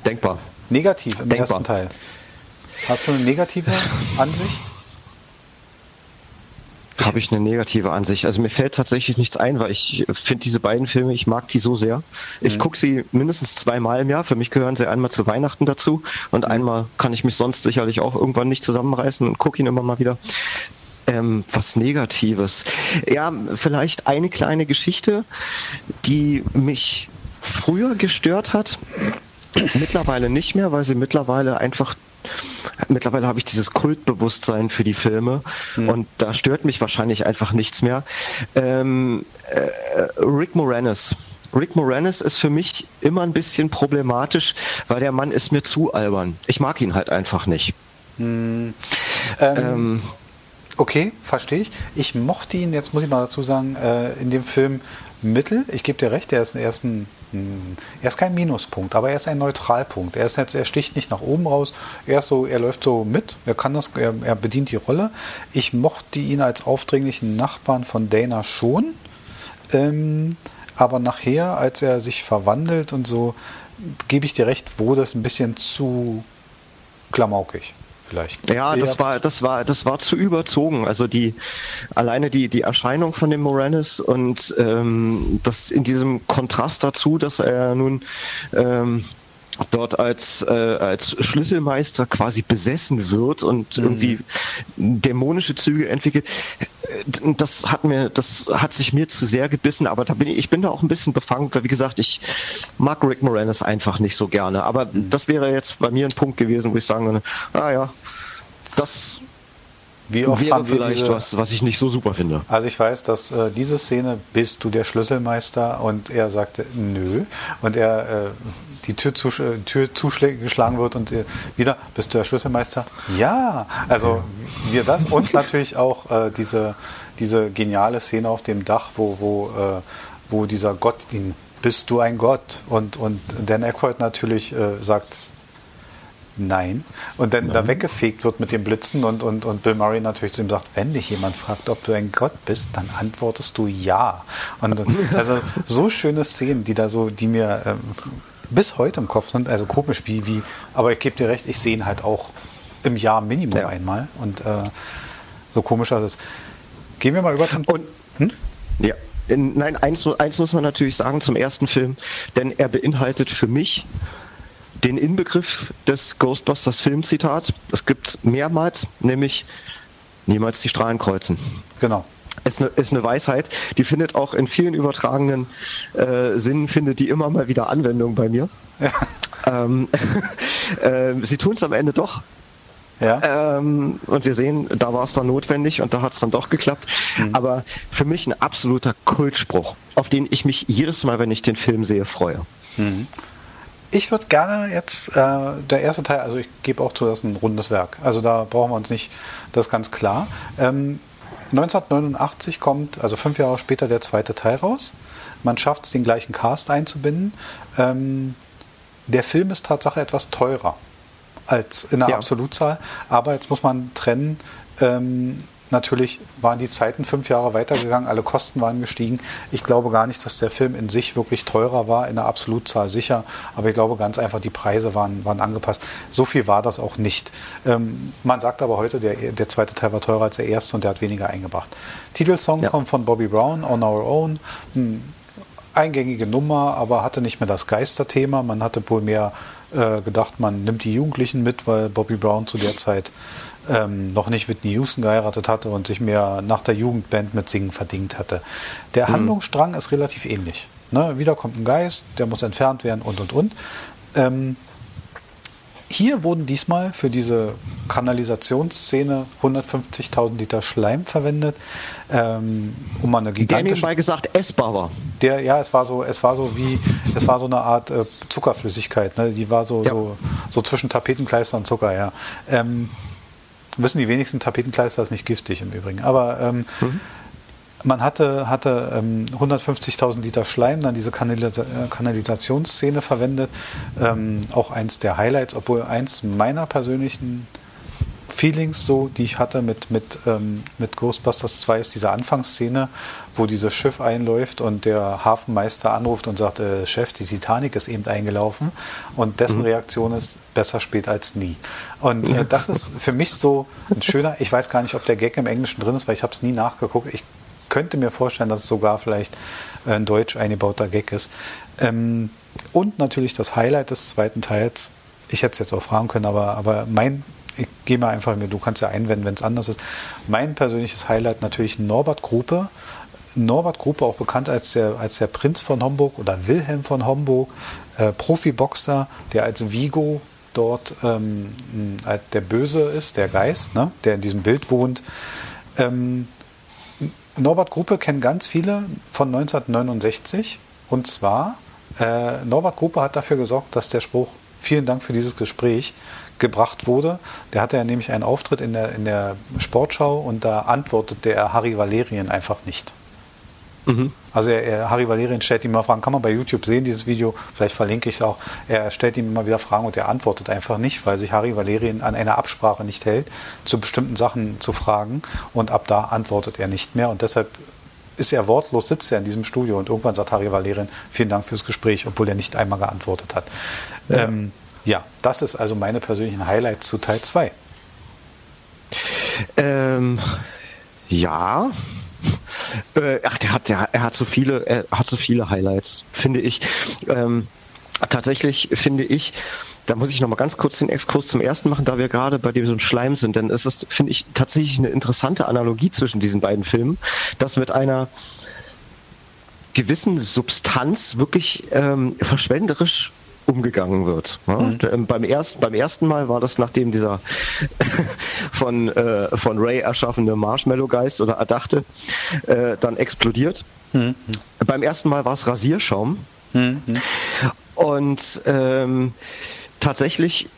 denkbar. Negativ im Denkbar. ersten Teil. Hast du eine negative Ansicht? Habe ich eine negative Ansicht. Also mir fällt tatsächlich nichts ein, weil ich finde diese beiden Filme, ich mag die so sehr. Ich gucke sie mindestens zweimal im Jahr. Für mich gehören sie einmal zu Weihnachten dazu und einmal kann ich mich sonst sicherlich auch irgendwann nicht zusammenreißen und gucke ihn immer mal wieder. Ähm, was Negatives. Ja, vielleicht eine kleine Geschichte, die mich früher gestört hat. Mittlerweile nicht mehr, weil sie mittlerweile einfach mittlerweile habe ich dieses Kultbewusstsein für die Filme und da stört mich wahrscheinlich einfach nichts mehr. Ähm, äh, Rick Moranis. Rick Moranis ist für mich immer ein bisschen problematisch, weil der Mann ist mir zu albern. Ich mag ihn halt einfach nicht. Ähm, Ähm, Okay, verstehe ich. Ich mochte ihn, jetzt muss ich mal dazu sagen, äh, in dem Film Mittel. Ich gebe dir recht, er ist, er, ist ein, ein, er ist kein Minuspunkt, aber er ist ein Neutralpunkt. Er, ist jetzt, er sticht nicht nach oben raus. Er, ist so, er läuft so mit, er, kann das, er, er bedient die Rolle. Ich mochte ihn als aufdringlichen Nachbarn von Dana schon. Ähm, aber nachher, als er sich verwandelt und so, gebe ich dir recht, wurde es ein bisschen zu klamaukig. Vielleicht. Ja, das war, das war, das war zu überzogen. Also die alleine die die Erscheinung von dem Moranis und ähm, das in diesem Kontrast dazu, dass er nun ähm, dort als äh, als Schlüsselmeister quasi besessen wird und irgendwie dämonische Züge entwickelt. Äh, Das hat mir, das hat sich mir zu sehr gebissen, aber da bin ich, ich bin da auch ein bisschen befangen, weil wie gesagt, ich mag Rick Moranis einfach nicht so gerne. Aber das wäre jetzt bei mir ein Punkt gewesen, wo ich sagen würde, ah ja, das Wie oft wäre haben wir vielleicht diese, was, was ich nicht so super finde. Also ich weiß, dass äh, diese Szene, bist du der Schlüsselmeister? Und er sagte, nö. Und er äh, die Tür, zusch äh, Tür zugeschlagen wird und äh, wieder, bist du der Schlüsselmeister? Ja. Also wir das und natürlich auch äh, diese, diese geniale Szene auf dem Dach, wo, wo, äh, wo dieser Gott ihn, bist du ein Gott? Und, und Dan Aykroyd natürlich sagt, Nein. Und dann da weggefegt wird mit den Blitzen und, und, und Bill Murray natürlich zu ihm sagt, wenn dich jemand fragt, ob du ein Gott bist, dann antwortest du ja. Und also so schöne Szenen, die da so, die mir ähm, bis heute im Kopf sind, also komisch wie, wie, aber ich gebe dir recht, ich sehe ihn halt auch im Jahr Minimum Ja. einmal und äh, so komisch das ist. Gehen wir mal über zum Und ja. In, nein, eins, eins muss man natürlich sagen zum ersten Film, denn er beinhaltet für mich den Inbegriff des Ghostbusters Filmzitats. Es gibt mehrmals, nämlich niemals die Strahlen kreuzen. Genau. Ist eine, ist eine Weisheit, die findet auch in vielen übertragenen äh, Sinnen, findet die immer mal wieder Anwendung bei mir. Ähm, äh, sie tun es am Ende doch. Ja. Ähm, und wir sehen, da war es dann notwendig und da hat es dann doch geklappt. Aber für mich ein absoluter Kultspruch, auf den ich mich jedes Mal, wenn ich den Film sehe, freue. Ich würde gerne jetzt, äh, der erste Teil, also ich gebe auch zu, das ist ein rundes Werk. Also da brauchen wir uns nicht, das ist ganz klar. Ähm, 1989 kommt, also fünf Jahre später, der zweite Teil raus. Man schafft es, den gleichen Cast einzubinden. Ähm, der Film ist Tatsache etwas teurer als in der Ja. Absolutzahl, aber jetzt muss man trennen. Ähm, natürlich waren die Zeiten fünf Jahre weitergegangen, alle Kosten waren gestiegen. Ich glaube gar nicht, dass der Film in sich wirklich teurer war, in der Absolutzahl sicher, aber ich glaube ganz einfach, die Preise waren, waren angepasst. So viel war das auch nicht. Ähm, man sagt aber heute, der, der zweite Teil war teurer als der erste und der hat weniger eingebracht. Titelsong Ja. kommt von Bobby Brown, On Our Own. Hm, eingängige Nummer, aber hatte nicht mehr das Geisterthema. Man hatte wohl mehr äh, gedacht, man nimmt die Jugendlichen mit, weil Bobby Brown zu der Zeit ähm, noch nicht Whitney Houston geheiratet hatte und sich mehr nach der Jugendband mit Singen verdient hatte. Der Handlungsstrang ist relativ ähnlich. Ne? Wieder kommt ein Geist, der muss entfernt werden und und und. Ähm, hier wurden diesmal für diese Kanalisationsszene 150.000 Liter Schleim verwendet, ähm, um eine Der gigantische nebenbei gesagt essbar war. der, ja, es war so, es war so wie, es war so eine Art äh, Zuckerflüssigkeit, ne? Die war so, Ja. so, so zwischen Tapetenkleister und Zucker, ja. Ähm, wissen die wenigsten Tapetenkleister ist nicht giftig im Übrigen. Aber ähm, mhm. man hatte, hatte ähm, 150.000 Liter Schleim, dann diese Kanalisa äh, Kanalisationsszene verwendet. Ähm, auch eins der Highlights, obwohl eins meiner persönlichen Feelings so, die ich hatte mit, mit, ähm, mit Ghostbusters 2 ist diese Anfangsszene, wo dieses Schiff einläuft und der Hafenmeister anruft und sagt, äh, Chef, die Titanic ist eben eingelaufen und dessen mhm. Reaktion ist, besser spät als nie. Und äh, das ist für mich so ein schöner, ich weiß gar nicht, ob der Gag im Englischen drin ist, weil ich habe es nie nachgeguckt. Ich könnte mir vorstellen, dass es sogar vielleicht äh, ein deutsch eingebauter Gag ist. Ähm, und natürlich das Highlight des zweiten Teils, ich hätte es jetzt auch fragen können, aber, aber mein ich gehe mal einfach du kannst ja einwenden, wenn es anders ist. Mein persönliches Highlight natürlich Norbert Gruppe. Norbert Gruppe, auch bekannt als der, als der Prinz von Homburg oder Wilhelm von Homburg, äh, Profiboxer, der als Vigo dort ähm, der Böse ist, der Geist, ne, der in diesem Bild wohnt. Ähm, Norbert Gruppe kennen ganz viele von 1969. Und zwar, äh, Norbert Gruppe hat dafür gesorgt, dass der Spruch Vielen Dank für dieses Gespräch gebracht wurde. Der hatte ja nämlich einen Auftritt in der, in der Sportschau und da antwortete er Harry Valerien einfach nicht. Mhm. Also er, er, Harry Valerien stellt ihm immer Fragen, kann man bei YouTube sehen, dieses Video, vielleicht verlinke ich es auch. Er stellt ihm immer wieder Fragen und er antwortet einfach nicht, weil sich Harry Valerien an einer Absprache nicht hält, zu bestimmten Sachen zu fragen und ab da antwortet er nicht mehr und deshalb ist er wortlos, sitzt er in diesem Studio und irgendwann sagt Harry Valerien, vielen Dank fürs Gespräch, obwohl er nicht einmal geantwortet hat. Ja. Ähm, ja, das ist also meine persönlichen Highlights zu Teil 2. Ähm, ja. Äh, ach, der hat, der, er hat so viele, er hat so viele Highlights, finde ich. Ähm, tatsächlich finde ich, da muss ich noch mal ganz kurz den Exkurs zum ersten machen, da wir gerade bei diesem Schleim sind, denn es ist, finde ich, tatsächlich eine interessante Analogie zwischen diesen beiden Filmen, dass mit einer gewissen Substanz wirklich ähm, verschwenderisch umgegangen wird. Ja? Mhm. Ähm, beim, ersten, beim ersten Mal war das, nachdem dieser von, äh, von Ray erschaffene Marshmallow-Geist oder Erdachte äh, dann explodiert. Mhm. Beim ersten Mal war es Rasierschaum. Mhm. Und ähm, tatsächlich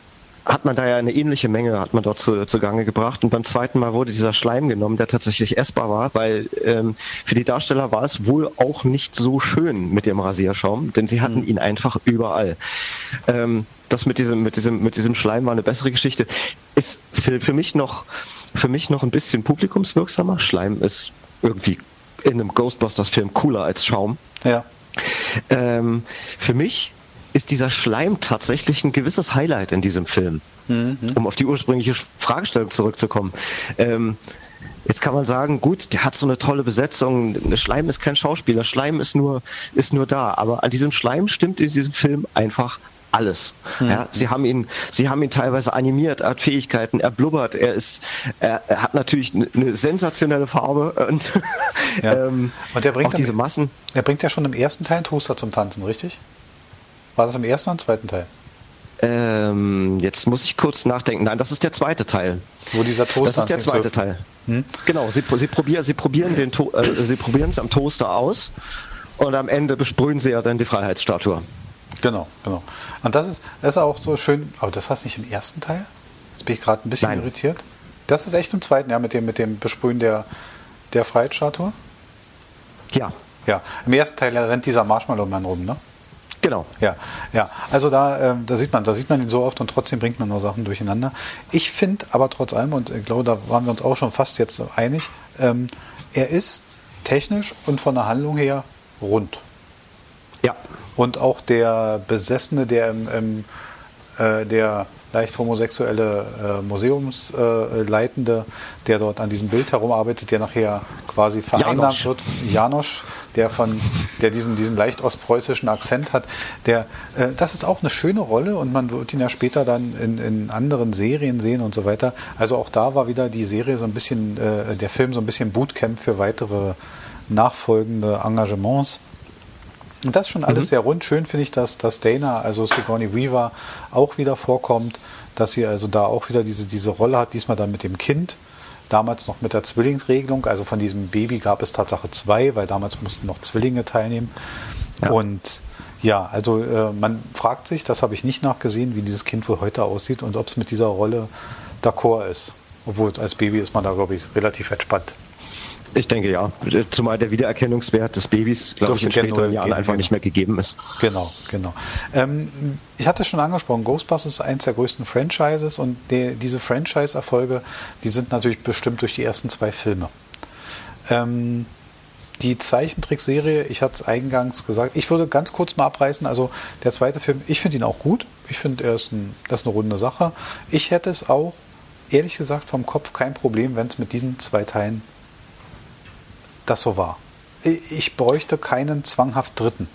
hat man da ja eine ähnliche Menge, hat man dort zu, zugange gebracht. Und beim zweiten Mal wurde dieser Schleim genommen, der tatsächlich essbar war, weil ähm, für die Darsteller war es wohl auch nicht so schön mit dem Rasierschaum, denn sie hatten mhm. ihn einfach überall. Ähm, das mit diesem, mit diesem, mit diesem Schleim war eine bessere Geschichte. Ist für, für mich noch, für mich noch ein bisschen publikumswirksamer. Schleim ist irgendwie in einem Ghostbusters-Film cooler als Schaum. Ja. Ähm, für mich ist dieser Schleim tatsächlich ein gewisses Highlight in diesem Film. Mhm. Um auf die ursprüngliche Fragestellung zurückzukommen. Ähm, jetzt kann man sagen, gut, der hat so eine tolle Besetzung. Schleim ist kein Schauspieler, Schleim ist nur, ist nur da. Aber an diesem Schleim stimmt in diesem Film einfach alles. Mhm. Ja, sie haben ihn, sie haben ihn teilweise animiert, er hat Fähigkeiten, er blubbert, er ist, er, er hat natürlich eine, sensationelle Farbe und, ja. ähm, und der bringt auch diese Massen. Er bringt ja schon im ersten Teil einen Toaster zum Tanzen, richtig? War das im ersten oder zweiten Teil? Ähm, jetzt muss ich kurz nachdenken. Nein, das ist der zweite Teil. Wo dieser Toaster. Das ist der zweite Teil. Hm? Genau. Sie, sie, probieren, sie probieren den, äh, sie probieren es am Toaster aus und am Ende besprühen sie ja dann die Freiheitsstatue. Genau, genau. Und das ist, das ist auch so schön. Aber das hast du nicht im ersten Teil? Jetzt bin ich gerade ein bisschen Nein. irritiert. Das ist echt im zweiten, ja, mit dem, mit dem Besprühen der, der Freiheitsstatue? Ja. Ja, im ersten Teil rennt dieser Marshmallow-Mann rum, ne? Genau. Ja, ja. Also da, äh, da sieht man, da sieht man ihn so oft und trotzdem bringt man nur Sachen durcheinander. Ich finde aber trotz allem, und ich glaube, da waren wir uns auch schon fast jetzt einig, ähm, er ist technisch und von der Handlung her rund. Ja. Und auch der Besessene, der im, im äh, der leicht homosexuelle äh, Museumsleitende, der dort an diesem Bild herumarbeitet, der nachher quasi vereinnahmt wird, Janosch, der von, der diesen, diesen leicht ostpreußischen Akzent hat, der, äh, das ist auch eine schöne Rolle und man wird ihn ja später dann in, in anderen Serien sehen und so weiter. Also auch da war wieder die Serie so ein bisschen, äh, der Film so ein bisschen Bootcamp für weitere nachfolgende Engagements. Und das ist schon alles mhm. sehr rund. Schön finde ich, dass, dass Dana, also Sigourney Weaver, auch wieder vorkommt, dass sie also da auch wieder diese, diese Rolle hat, diesmal dann mit dem Kind. Damals noch mit der Zwillingsregelung, also von diesem Baby gab es Tatsache zwei, weil damals mussten noch Zwillinge teilnehmen. Ja. Und ja, also äh, man fragt sich, das habe ich nicht nachgesehen, wie dieses Kind wohl heute aussieht und ob es mit dieser Rolle d'accord ist. Obwohl als Baby ist man da, glaube ich, relativ entspannt. Ich denke ja, zumal der Wiedererkennungswert des Babys, glaube ich, in späteren Jahren einfach nicht mehr gegeben ist. Genau, genau. Ähm, ich hatte schon angesprochen, Ghostbusters ist eines der größten Franchises und die, diese Franchise-Erfolge, die sind natürlich bestimmt durch die ersten zwei Filme. Ähm, die Zeichentrickserie, ich hatte es eingangs gesagt, ich würde ganz kurz mal abreißen. Also der zweite Film, ich finde ihn auch gut. Ich finde, er ist, ein, das ist eine runde Sache. Ich hätte es auch, ehrlich gesagt, vom Kopf kein Problem, wenn es mit diesen zwei Teilen das so war. Ich bräuchte keinen zwanghaft Dritten.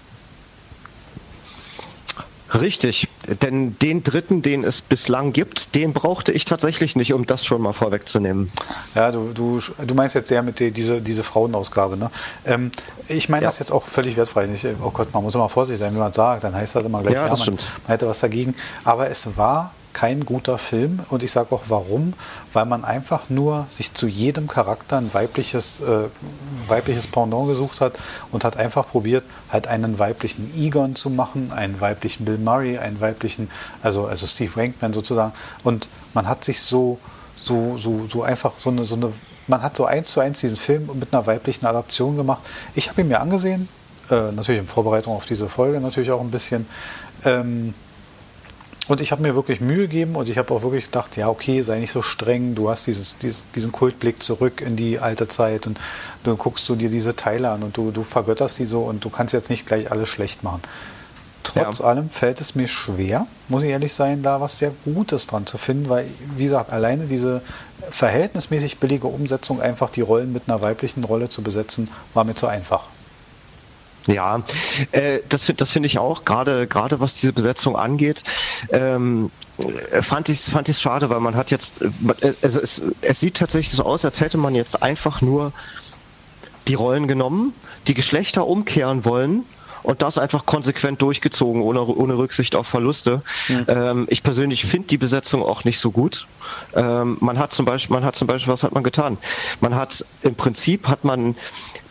Richtig, denn den dritten, den es bislang gibt, den brauchte ich tatsächlich nicht, um das schon mal vorwegzunehmen. Ja, du, du, du meinst jetzt sehr mit die, diese, diese Frauenausgabe, ne? Ähm, ich meine ja. das jetzt auch völlig wertfrei. Nicht, oh Gott, man muss immer vorsichtig sein, wie man sagt, dann heißt das immer gleich, ja, das ja man, man hätte was dagegen. Aber es war kein guter Film und ich sage auch warum, weil man einfach nur sich zu jedem Charakter ein weibliches, äh, weibliches Pendant gesucht hat und hat einfach probiert, halt einen weiblichen Egon zu machen, einen weiblichen Bill Murray, einen weiblichen, also, also Steve Wankman sozusagen und man hat sich so, so, so, so einfach so eine, so eine, man hat so eins zu eins diesen Film mit einer weiblichen Adaption gemacht. Ich habe ihn mir angesehen, äh, natürlich in Vorbereitung auf diese Folge natürlich auch ein bisschen. Ähm, und ich habe mir wirklich Mühe gegeben und ich habe auch wirklich gedacht, ja, okay, sei nicht so streng, du hast dieses, dieses, diesen Kultblick zurück in die alte Zeit und dann guckst du dir diese Teile an und du, du vergötterst die so und du kannst jetzt nicht gleich alles schlecht machen. Trotz ja. allem fällt es mir schwer, muss ich ehrlich sein, da was sehr Gutes dran zu finden, weil, wie gesagt, alleine diese verhältnismäßig billige Umsetzung, einfach die Rollen mit einer weiblichen Rolle zu besetzen, war mir zu einfach. Ja, äh, das, das finde ich auch, gerade gerade was diese Besetzung angeht. Ähm, fand ich fand ich schade, weil man hat jetzt, äh, also es, es sieht tatsächlich so aus, als hätte man jetzt einfach nur die Rollen genommen, die Geschlechter umkehren wollen und das einfach konsequent durchgezogen, ohne, ohne Rücksicht auf Verluste. Mhm. Ähm, ich persönlich finde die Besetzung auch nicht so gut. Ähm, man hat zum Beispiel, man hat zum Beispiel, was hat man getan? Man hat im Prinzip hat man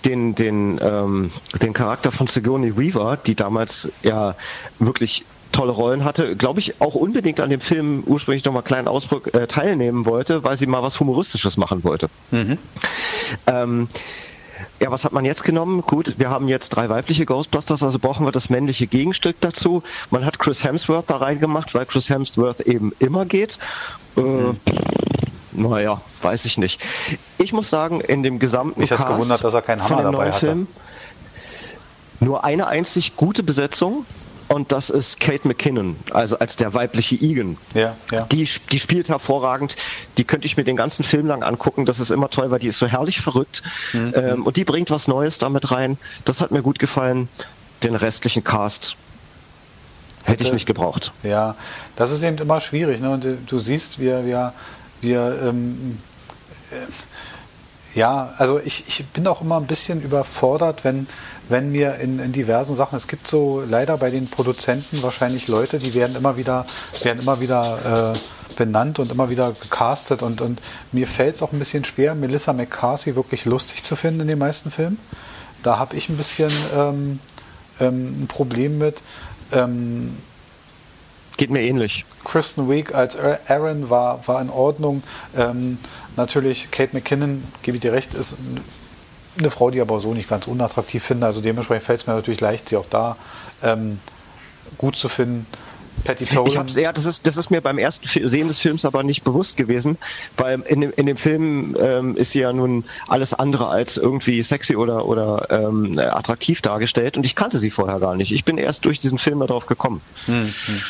den, den, ähm, den Charakter von Sigourney Weaver, die damals ja wirklich tolle Rollen hatte, glaube ich, auch unbedingt an dem Film ursprünglich nochmal kleinen Ausdruck äh, teilnehmen wollte, weil sie mal was Humoristisches machen wollte. Mhm. Ähm, ja, was hat man jetzt genommen? Gut, wir haben jetzt drei weibliche Ghostbusters, also brauchen wir das männliche Gegenstück dazu. Man hat Chris Hemsworth da reingemacht, weil Chris Hemsworth eben immer geht. Äh, naja, weiß ich nicht. Ich muss sagen, in dem gesamten Ich habe gewundert, dass er keinen Hammer dabei hatte. Film, nur eine einzig gute Besetzung, und das ist Kate McKinnon, also als der weibliche Egan. Ja, ja. Die, die spielt hervorragend. Die könnte ich mir den ganzen Film lang angucken. Das ist immer toll, weil die ist so herrlich verrückt. Mhm. Ähm, und die bringt was Neues damit rein. Das hat mir gut gefallen. Den restlichen Cast hätte ich nicht gebraucht. Ja, das ist eben immer schwierig. Ne? Und du siehst, wir, wir, wir ähm, äh, ja, also ich, ich bin auch immer ein bisschen überfordert, wenn, wenn wir in, in diversen Sachen, es gibt so leider bei den Produzenten wahrscheinlich Leute, die werden immer wieder, werden immer wieder äh, benannt und immer wieder gecastet und, und mir fällt es auch ein bisschen schwer, Melissa McCarthy wirklich lustig zu finden in den meisten Filmen. Da habe ich ein bisschen ähm, ähm, ein Problem mit. Ähm, Geht mir ähnlich. Kristen Wiig als Aaron war, war in Ordnung. Ähm, natürlich Kate McKinnon, gebe ich dir recht, ist eine Frau, die aber so nicht ganz unattraktiv finde. Also dementsprechend fällt es mir natürlich leicht, sie auch da ähm, gut zu finden. Patty Ich hab's, ja, das ist, das ist mir beim ersten Sehen des Films aber nicht bewusst gewesen, weil in dem, in dem Film ähm, ist sie ja nun alles andere als irgendwie sexy oder, oder ähm, attraktiv dargestellt und ich kannte sie vorher gar nicht. Ich bin erst durch diesen Film darauf gekommen. Hm, hm.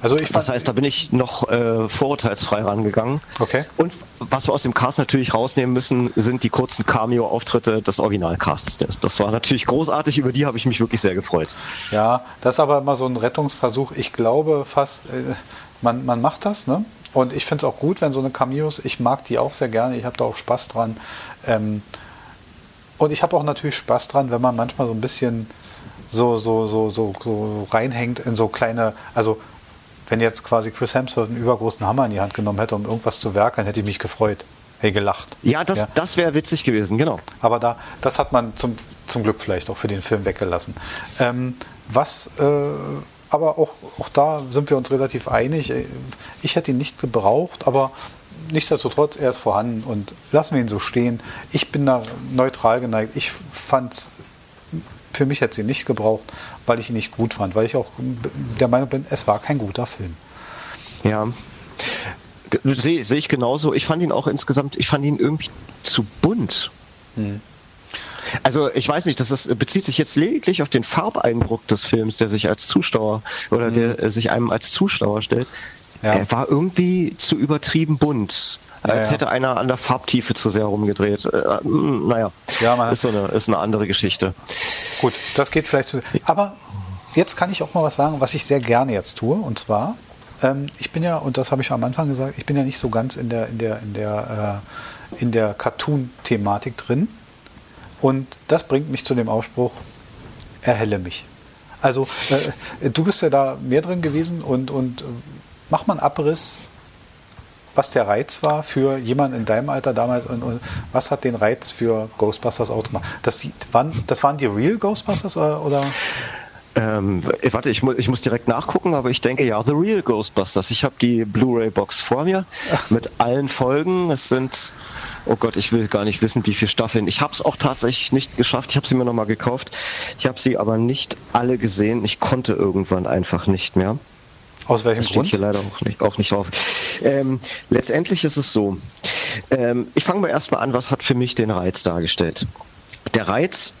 Also ich das heißt, da bin ich noch äh, vorurteilsfrei rangegangen. Okay. Und was wir aus dem Cast natürlich rausnehmen müssen, sind die kurzen Cameo-Auftritte des Originalcasts. Das war natürlich großartig, über die habe ich mich wirklich sehr gefreut. Ja, das ist aber immer so ein Rettungsversuch. Ich glaube fast, äh, man, man macht das, ne? Und ich finde es auch gut, wenn so eine Cameos, ich mag die auch sehr gerne, ich habe da auch Spaß dran. Ähm, und ich habe auch natürlich Spaß dran, wenn man manchmal so ein bisschen so, so, so, so, so reinhängt in so kleine, also wenn jetzt quasi Chris Hemsworth einen übergroßen Hammer in die Hand genommen hätte, um irgendwas zu werkeln, hätte ich mich gefreut. Hey, gelacht. Ja, das, ja. das wäre witzig gewesen, genau. Aber da, das hat man zum, zum Glück vielleicht auch für den Film weggelassen. Ähm, was, äh, aber auch, auch da sind wir uns relativ einig. Ich hätte ihn nicht gebraucht, aber nichtsdestotrotz, er ist vorhanden und lassen wir ihn so stehen. Ich bin da neutral geneigt. Ich fand, für mich hätte sie nicht gebraucht, weil ich ihn nicht gut fand, weil ich auch der Meinung bin, es war kein guter Film. Ja. Sehe seh ich genauso. Ich fand ihn auch insgesamt, ich fand ihn irgendwie zu bunt. Hm. Also ich weiß nicht, das ist, bezieht sich jetzt lediglich auf den Farbeindruck des Films, der sich als Zuschauer oder mhm. der sich einem als Zuschauer stellt. Ja. Er war irgendwie zu übertrieben bunt. Als ja, hätte einer an der Farbtiefe zu sehr rumgedreht. Äh, hm, naja, ja, ist, so eine, ist eine andere Geschichte. Gut, das geht vielleicht zu. Aber jetzt kann ich auch mal was sagen, was ich sehr gerne jetzt tue. Und zwar, ähm, ich bin ja, und das habe ich am Anfang gesagt, ich bin ja nicht so ganz in der, in der, in der, äh, in der Cartoon-Thematik drin. Und das bringt mich zu dem Ausspruch, erhelle mich. Also äh, du bist ja da mehr drin gewesen und, und äh, mach mal einen Abriss, was der Reiz war für jemanden in deinem Alter damals und, und was hat den Reiz für Ghostbusters auch gemacht? Das, die, waren, das waren die Real Ghostbusters oder? oder? Ähm, warte, ich, mu ich muss direkt nachgucken, aber ich denke ja, The Real Ghostbusters. Ich habe die Blu-ray-Box vor mir mit allen Folgen. Es sind oh Gott, ich will gar nicht wissen, wie viele Staffeln. Ich habe es auch tatsächlich nicht geschafft. Ich habe sie mir nochmal gekauft. Ich habe sie aber nicht alle gesehen. Ich konnte irgendwann einfach nicht mehr. Aus welchem das steht Grund? hier leider auch nicht, auch nicht drauf. Ähm, letztendlich ist es so. Ähm, ich fange mal erstmal an, was hat für mich den Reiz dargestellt? Der Reiz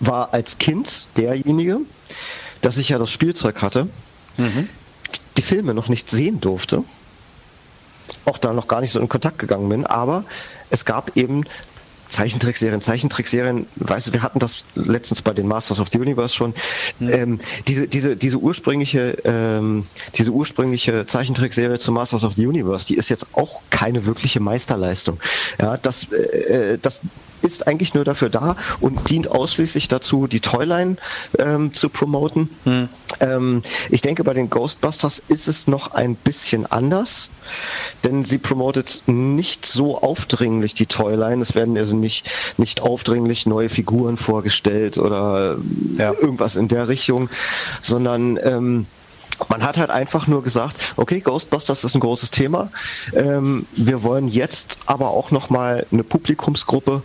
war als Kind derjenige, dass ich ja das Spielzeug hatte, mhm. die Filme noch nicht sehen durfte auch da noch gar nicht so in Kontakt gegangen bin, aber es gab eben Zeichentrickserien, Zeichentrickserien, weißt du, wir hatten das letztens bei den Masters of the Universe schon. Mhm. Ähm, diese, diese, diese ursprüngliche, ähm, diese ursprüngliche Zeichentrickserie zu Masters of the Universe, die ist jetzt auch keine wirkliche Meisterleistung. Ja, das, äh, das ist eigentlich nur dafür da und dient ausschließlich dazu, die Toyline ähm, zu promoten. Hm. Ähm, ich denke, bei den Ghostbusters ist es noch ein bisschen anders, denn sie promotet nicht so aufdringlich die Toyline. Es werden also nicht, nicht aufdringlich neue Figuren vorgestellt oder ja. irgendwas in der Richtung, sondern ähm, man hat halt einfach nur gesagt, okay, Ghostbusters ist ein großes Thema. Ähm, wir wollen jetzt aber auch nochmal eine Publikumsgruppe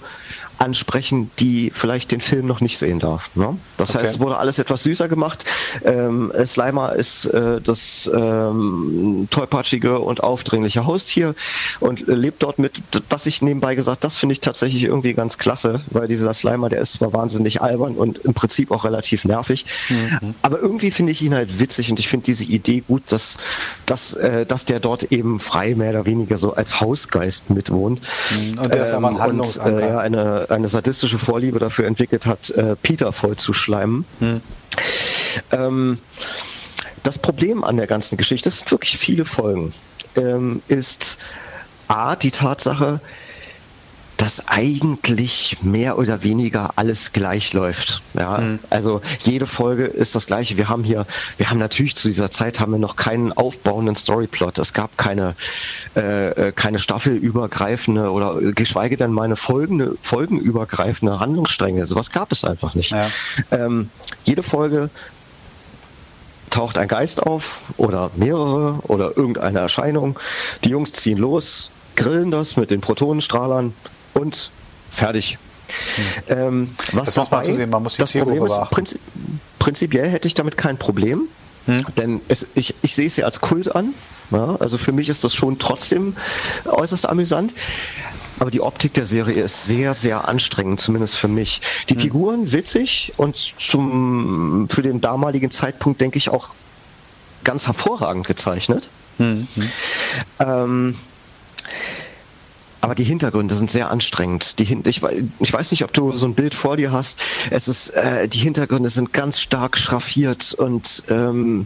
ansprechen, die vielleicht den Film noch nicht sehen darf. Ne? Das okay. heißt, es wurde alles etwas süßer gemacht. Ähm, Slimer ist äh, das ähm, tollpatschige und aufdringliche Haustier und äh, lebt dort mit, was ich nebenbei gesagt, das finde ich tatsächlich irgendwie ganz klasse, weil dieser Slimer, der ist zwar wahnsinnig albern und im Prinzip auch relativ nervig, mhm. aber irgendwie finde ich ihn halt witzig und ich finde diese Idee gut, dass, dass, äh, dass der dort eben frei mehr oder weniger so als Hausgeist mitwohnt. Mhm. Und der ist aber ein ähm, und, äh, ja, eine, eine sadistische Vorliebe dafür entwickelt hat, äh, Peter vollzuschleimen. Hm. Ähm, das Problem an der ganzen Geschichte, das sind wirklich viele Folgen, ähm, ist A, die Tatsache, dass eigentlich mehr oder weniger alles gleich läuft. Ja, mhm. also jede Folge ist das gleiche. Wir haben hier, wir haben natürlich zu dieser Zeit haben wir noch keinen aufbauenden Storyplot. Es gab keine, äh, äh keine staffelübergreifende oder geschweige denn meine folgende, folgenübergreifende Handlungsstränge. Sowas gab es einfach nicht. Ja. Ähm, jede Folge taucht ein Geist auf oder mehrere oder irgendeine Erscheinung. Die Jungs ziehen los, grillen das mit den Protonenstrahlern, und fertig. Hm. Ähm, was das dabei, zu sehen, man muss die das Problem ist, prinzip, prinzipiell hätte ich damit kein Problem, hm. denn es, ich, ich sehe es ja als Kult an. Ja, also für mich ist das schon trotzdem äußerst amüsant. Aber die Optik der Serie ist sehr, sehr anstrengend, zumindest für mich. Die hm. Figuren witzig und zum, für den damaligen Zeitpunkt, denke ich, auch ganz hervorragend gezeichnet. Hm. hm. Ähm, aber die Hintergründe sind sehr anstrengend. Die, ich, ich, weiß nicht, ob du so ein Bild vor dir hast. Es ist, äh, die Hintergründe sind ganz stark schraffiert und ähm,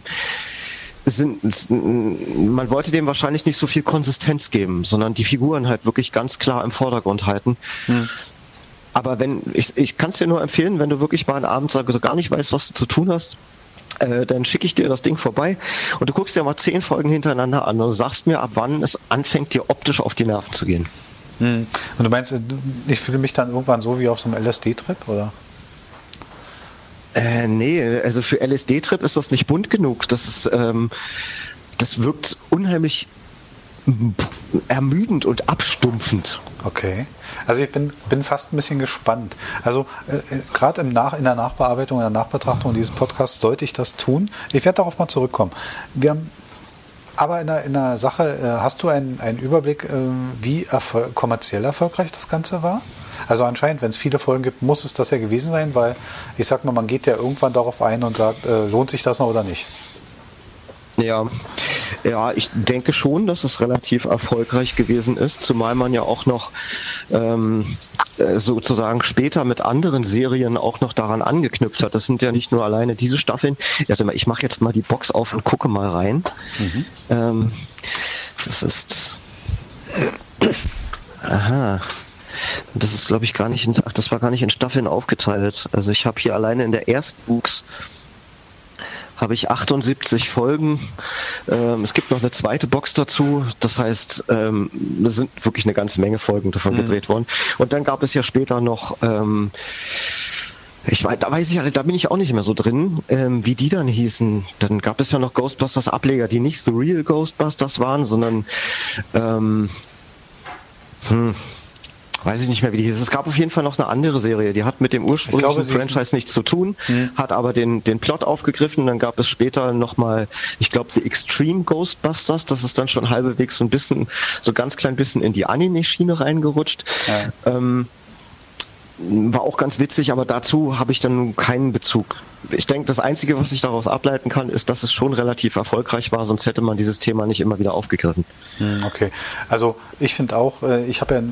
sind, man wollte dem wahrscheinlich nicht so viel Konsistenz geben, sondern die Figuren halt wirklich ganz klar im Vordergrund halten. Hm. Aber wenn, ich, ich kann es dir nur empfehlen, wenn du wirklich mal einen Abend so gar nicht weißt, was du zu tun hast, äh, dann schicke ich dir das Ding vorbei und du guckst dir mal zehn Folgen hintereinander an und sagst mir, ab wann es anfängt, dir optisch auf die Nerven zu gehen. Hm. Und du meinst, ich fühle mich dann irgendwann so wie auf so einem LSD-Trip, oder? Äh, nee, also für LSD-Trip ist das nicht bunt genug. Das ist, ähm, das wirkt unheimlich ermüdend und abstumpfend. Okay. Also ich bin, bin fast ein bisschen gespannt. Also äh, äh gerade Nach, in der Nachbearbeitung, in der Nachbetrachtung dieses Podcasts sollte ich das tun. Ich werde darauf mal zurückkommen. Wir haben aber in der, in der Sache, äh, hast du einen, einen Überblick, äh, wie erfol kommerziell erfolgreich das Ganze war? Also anscheinend, wenn es viele Folgen gibt, muss es das ja gewesen sein, weil ich sag mal, man geht ja irgendwann darauf ein und sagt, äh, lohnt sich das noch oder nicht? Ja, ja, ich denke schon, dass es relativ erfolgreich gewesen ist, zumal man ja auch noch ähm, äh, sozusagen später mit anderen Serien auch noch daran angeknüpft hat. Das sind ja nicht nur alleine diese Staffeln. Warte mal, ich mache jetzt mal die Box auf und gucke mal rein. Mhm. Ähm, das ist. Aha. Das ist, glaube ich, gar nicht in, ach, das war gar nicht in Staffeln aufgeteilt. Also ich habe hier alleine in der Erstbuchs habe ich 78 Folgen. Ähm, es gibt noch eine zweite Box dazu. Das heißt, ähm, es sind wirklich eine ganze Menge Folgen davon mhm. gedreht worden. Und dann gab es ja später noch ähm, ich weiß, da weiß ich, da bin ich auch nicht mehr so drin, ähm, wie die dann hießen. Dann gab es ja noch Ghostbusters Ableger, die nicht The Real Ghostbusters waren, sondern ähm, hm, weiß ich nicht mehr, wie die hieß. Es gab auf jeden Fall noch eine andere Serie, die hat mit dem ursprünglichen glaube, Franchise nichts zu tun, hm. hat aber den, den Plot aufgegriffen. Dann gab es später nochmal, ich glaube, die Extreme Ghostbusters, das ist dann schon halbwegs so ein bisschen, so ganz klein bisschen in die Anime-Schiene reingerutscht. Ja. Ähm, war auch ganz witzig, aber dazu habe ich dann keinen Bezug. Ich denke, das Einzige, was ich daraus ableiten kann, ist, dass es schon relativ erfolgreich war, sonst hätte man dieses Thema nicht immer wieder aufgegriffen. Hm, okay, also ich finde auch, äh, ich habe ja,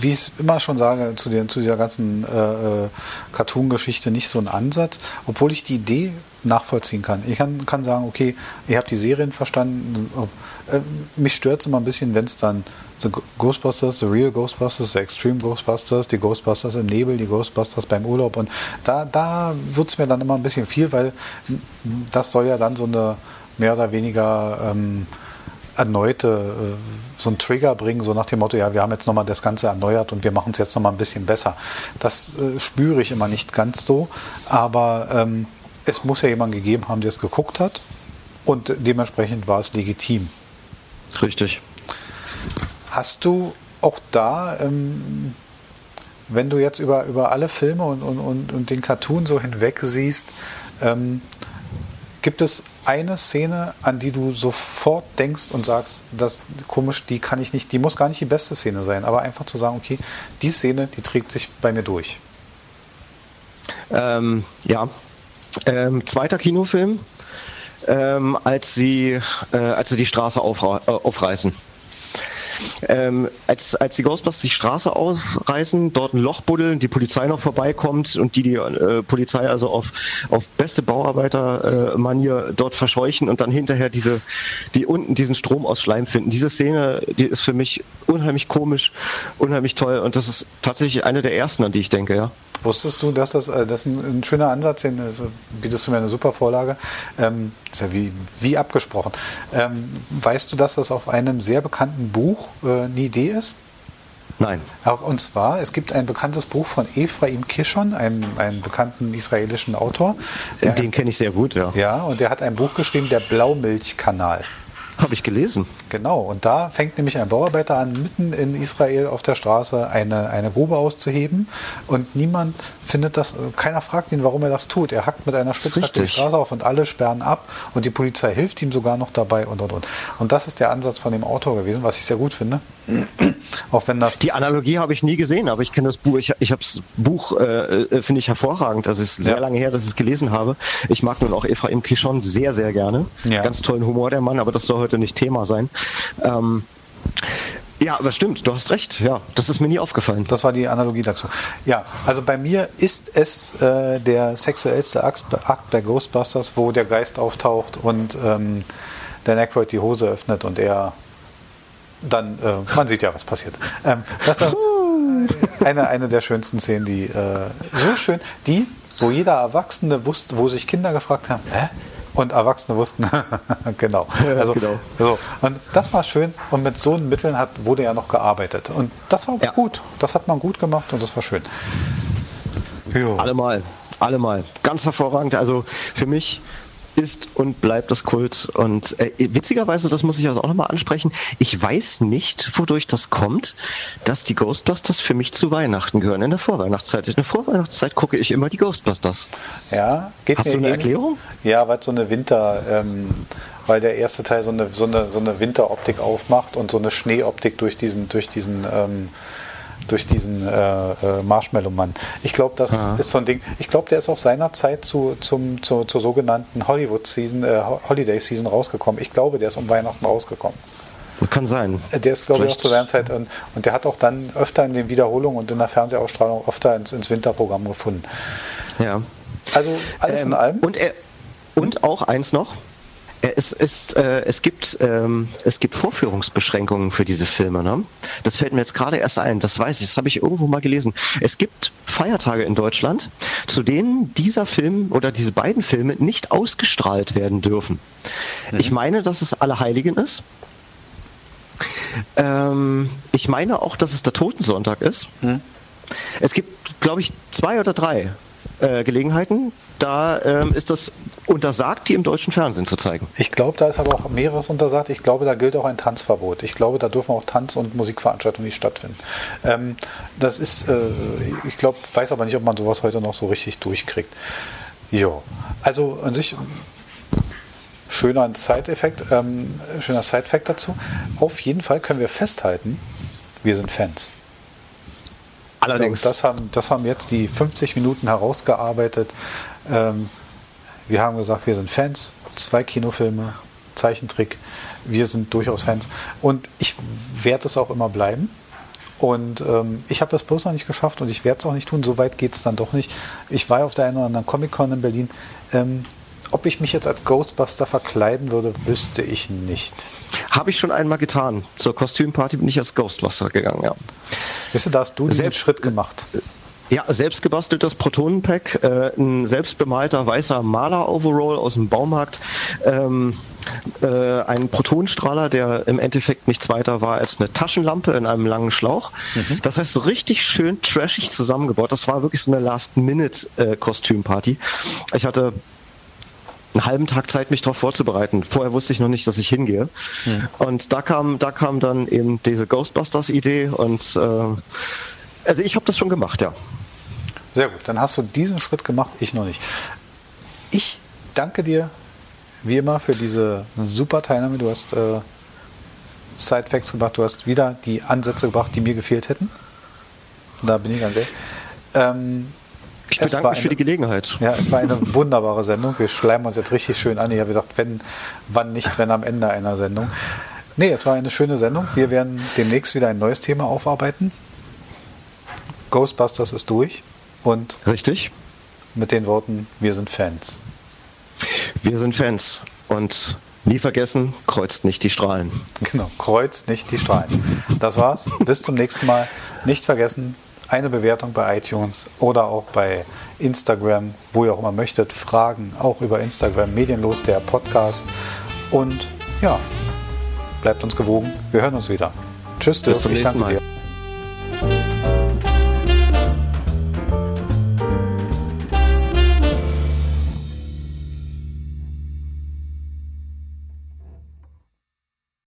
wie ich es immer schon sage, zu, den, zu dieser ganzen äh, äh, Cartoon-Geschichte nicht so einen Ansatz, obwohl ich die Idee nachvollziehen kann. Ich kann, kann sagen, okay, ihr habt die Serien verstanden. Äh, mich stört es immer ein bisschen, wenn es dann The Ghostbusters, The Real Ghostbusters, The Extreme Ghostbusters, die Ghostbusters im Nebel, die Ghostbusters beim Urlaub. Und da, da wird es mir dann immer ein bisschen viel, weil das soll ja dann so eine mehr oder weniger ähm, erneute, äh, so einen Trigger bringen, so nach dem Motto, ja, wir haben jetzt nochmal das Ganze erneuert und wir machen es jetzt nochmal ein bisschen besser. Das äh, spüre ich immer nicht ganz so, aber ähm, es muss ja jemand gegeben haben, der es geguckt hat und dementsprechend war es legitim. Richtig. Hast du auch da, ähm, wenn du jetzt über, über alle Filme und, und, und, und den Cartoon so hinweg siehst, ähm, gibt es eine Szene, an die du sofort denkst und sagst, das komisch, die kann ich nicht, die muss gar nicht die beste Szene sein, aber einfach zu sagen, okay, die Szene, die trägt sich bei mir durch. Ähm, ja, ähm, zweiter Kinofilm, ähm, als, sie, äh, als sie die Straße äh, aufreißen. Ähm, als, als die Ghostbusters die Straße ausreißen, dort ein Loch buddeln, die Polizei noch vorbeikommt und die die äh, Polizei also auf, auf beste Bauarbeiter-Manier äh, dort verscheuchen und dann hinterher diese, die unten diesen Strom aus Schleim finden. Diese Szene, die ist für mich unheimlich komisch, unheimlich toll und das ist tatsächlich eine der ersten, an die ich denke, ja. Wusstest du, dass das, äh, das ist ein, ein schöner Ansatz, den also bietest du mir eine super Vorlage, ähm, ist ja wie, wie abgesprochen. Ähm, weißt du, dass das auf einem sehr bekannten Buch äh, eine Idee ist? Nein. Auch, und zwar, es gibt ein bekanntes Buch von Ephraim Kishon, einem, einem bekannten israelischen Autor. Den kenne ich sehr gut, ja. Ja, und der hat ein Buch geschrieben, der Blaumilchkanal. Habe ich gelesen. Genau, und da fängt nämlich ein Bauarbeiter an, mitten in Israel auf der Straße eine, eine Grube auszuheben und niemand findet das, keiner fragt ihn, warum er das tut. Er hackt mit einer Spitzhacke die Straße auf und alle sperren ab und die Polizei hilft ihm sogar noch dabei und und und. Und das ist der Ansatz von dem Autor gewesen, was ich sehr gut finde. Auch wenn das die Analogie habe ich nie gesehen, aber ich kenne das Buch. Ich, ich habe das Buch, äh, äh, finde ich hervorragend. Das ist sehr ja. lange her, dass ich es gelesen habe. Ich mag nun auch Ephraim Kishon sehr, sehr gerne. Ja. Ganz tollen Humor der Mann, aber das soll heute nicht Thema sein. Ähm, ja, aber stimmt, du hast recht. Ja, das ist mir nie aufgefallen. Das war die Analogie dazu. Ja, also bei mir ist es äh, der sexuellste Akt bei Ghostbusters, wo der Geist auftaucht und ähm, Dan Aykroyd die Hose öffnet und er dann, äh, man sieht ja, was passiert. Ähm, das ist eine, eine der schönsten Szenen, die äh, so schön, die, wo jeder Erwachsene wusste, wo sich Kinder gefragt haben, hä? Und Erwachsene wussten, genau. Ja, also, genau. So. Und das war schön. Und mit so Mitteln hat, wurde ja noch gearbeitet. Und das war ja. gut. Das hat man gut gemacht und das war schön. Jo. Allemal. Allemal. Ganz hervorragend. Also für mich ist und bleibt das Kult. Und äh, witzigerweise, das muss ich also auch nochmal ansprechen, ich weiß nicht, wodurch das kommt, dass die Ghostbusters für mich zu Weihnachten gehören. In der Vorweihnachtszeit. In der Vorweihnachtszeit gucke ich immer die Ghostbusters. Ja, geht Hast du eine ähnlich. Erklärung? Ja, weil so eine Winter, ähm, weil der erste Teil so eine, so eine, so eine Winteroptik aufmacht und so eine Schneeoptik durch diesen, durch diesen ähm, durch diesen äh, äh, Marshmallow-Mann. Ich glaube, das Aha. ist so ein Ding. Ich glaube, der ist auf seiner Zeit zu, zum, zu, zur sogenannten Hollywood-Season, äh, Holiday-Season rausgekommen. Ich glaube, der ist um Weihnachten rausgekommen. Kann sein. Äh, der ist, glaube ich, auch zur Weihnachtszeit. Und, und der hat auch dann öfter in den Wiederholungen und in der Fernsehausstrahlung öfter ins, ins Winterprogramm gefunden. Ja. Also alles ähm, in allem. Und, er, und auch eins noch, es, ist, äh, es, gibt, ähm, es gibt Vorführungsbeschränkungen für diese Filme. Ne? Das fällt mir jetzt gerade erst ein, das weiß ich, das habe ich irgendwo mal gelesen. Es gibt Feiertage in Deutschland, zu denen dieser Film oder diese beiden Filme nicht ausgestrahlt werden dürfen. Mhm. Ich meine, dass es Allerheiligen ist. Ähm, ich meine auch, dass es der Totensonntag ist. Mhm. Es gibt, glaube ich, zwei oder drei äh, Gelegenheiten, da ähm, ist das untersagt, die im deutschen Fernsehen zu zeigen. Ich glaube, da ist aber auch mehreres untersagt. Ich glaube, da gilt auch ein Tanzverbot. Ich glaube, da dürfen auch Tanz- und Musikveranstaltungen nicht stattfinden. Ähm, das ist, äh, ich glaube, weiß aber nicht, ob man sowas heute noch so richtig durchkriegt. Jo, also an sich schöner Side-Effekt, ähm, schöner Side-Fact dazu. Auf jeden Fall können wir festhalten, wir sind Fans. Allerdings. das, haben, das haben jetzt die 50 Minuten herausgearbeitet. Ähm, wir haben gesagt, wir sind Fans, zwei Kinofilme, Zeichentrick, wir sind durchaus Fans und ich werde es auch immer bleiben. Und ähm, ich habe das bloß noch nicht geschafft und ich werde es auch nicht tun. So weit geht es dann doch nicht. Ich war auf der einen oder anderen Comic-Con in Berlin. Ähm, ob ich mich jetzt als Ghostbuster verkleiden würde, wüsste ich nicht. Habe ich schon einmal getan. Zur Kostümparty bin ich als Ghostbuster gegangen, ja. Wisst du, da hast du diesen Selbst, Schritt gemacht. Ja, selbstgebasteltes Protonenpack, äh, ein selbstbemalter weißer Maler-Overall aus dem Baumarkt, ähm, äh, ein Protonenstrahler, der im Endeffekt nichts weiter war als eine Taschenlampe in einem langen Schlauch. Mhm. Das heißt, so richtig schön trashig zusammengebaut. Das war wirklich so eine Last-Minute-Kostümparty. Äh, ich hatte einen halben Tag Zeit, mich darauf vorzubereiten. Vorher wusste ich noch nicht, dass ich hingehe. Hm. Und da kam, da kam dann eben diese Ghostbusters-Idee und äh, also ich habe das schon gemacht, ja. Sehr gut, dann hast du diesen Schritt gemacht, ich noch nicht. Ich danke dir wie immer für diese super Teilnahme. Du hast äh, Side-Facts gebracht, du hast wieder die Ansätze gebracht, die mir gefehlt hätten. Da bin ich ganz ehrlich. Ähm, ich bedanke mich eine, für die Gelegenheit. Ja, es war eine wunderbare Sendung. Wir schleimen uns jetzt richtig schön an. Ich habe gesagt, wenn, wann nicht, wenn am Ende einer Sendung. Nee, es war eine schöne Sendung. Wir werden demnächst wieder ein neues Thema aufarbeiten. Ghostbusters ist durch. Und Richtig. Mit den Worten, wir sind Fans. Wir sind Fans. Und nie vergessen, kreuzt nicht die Strahlen. Genau, kreuzt nicht die Strahlen. Das war's. Bis zum nächsten Mal. Nicht vergessen, eine Bewertung bei iTunes oder auch bei Instagram, wo ihr auch immer möchtet. Fragen auch über Instagram, medienlos der Podcast. Und ja, bleibt uns gewogen. Wir hören uns wieder. Tschüss, Dirk. Ich danke dir.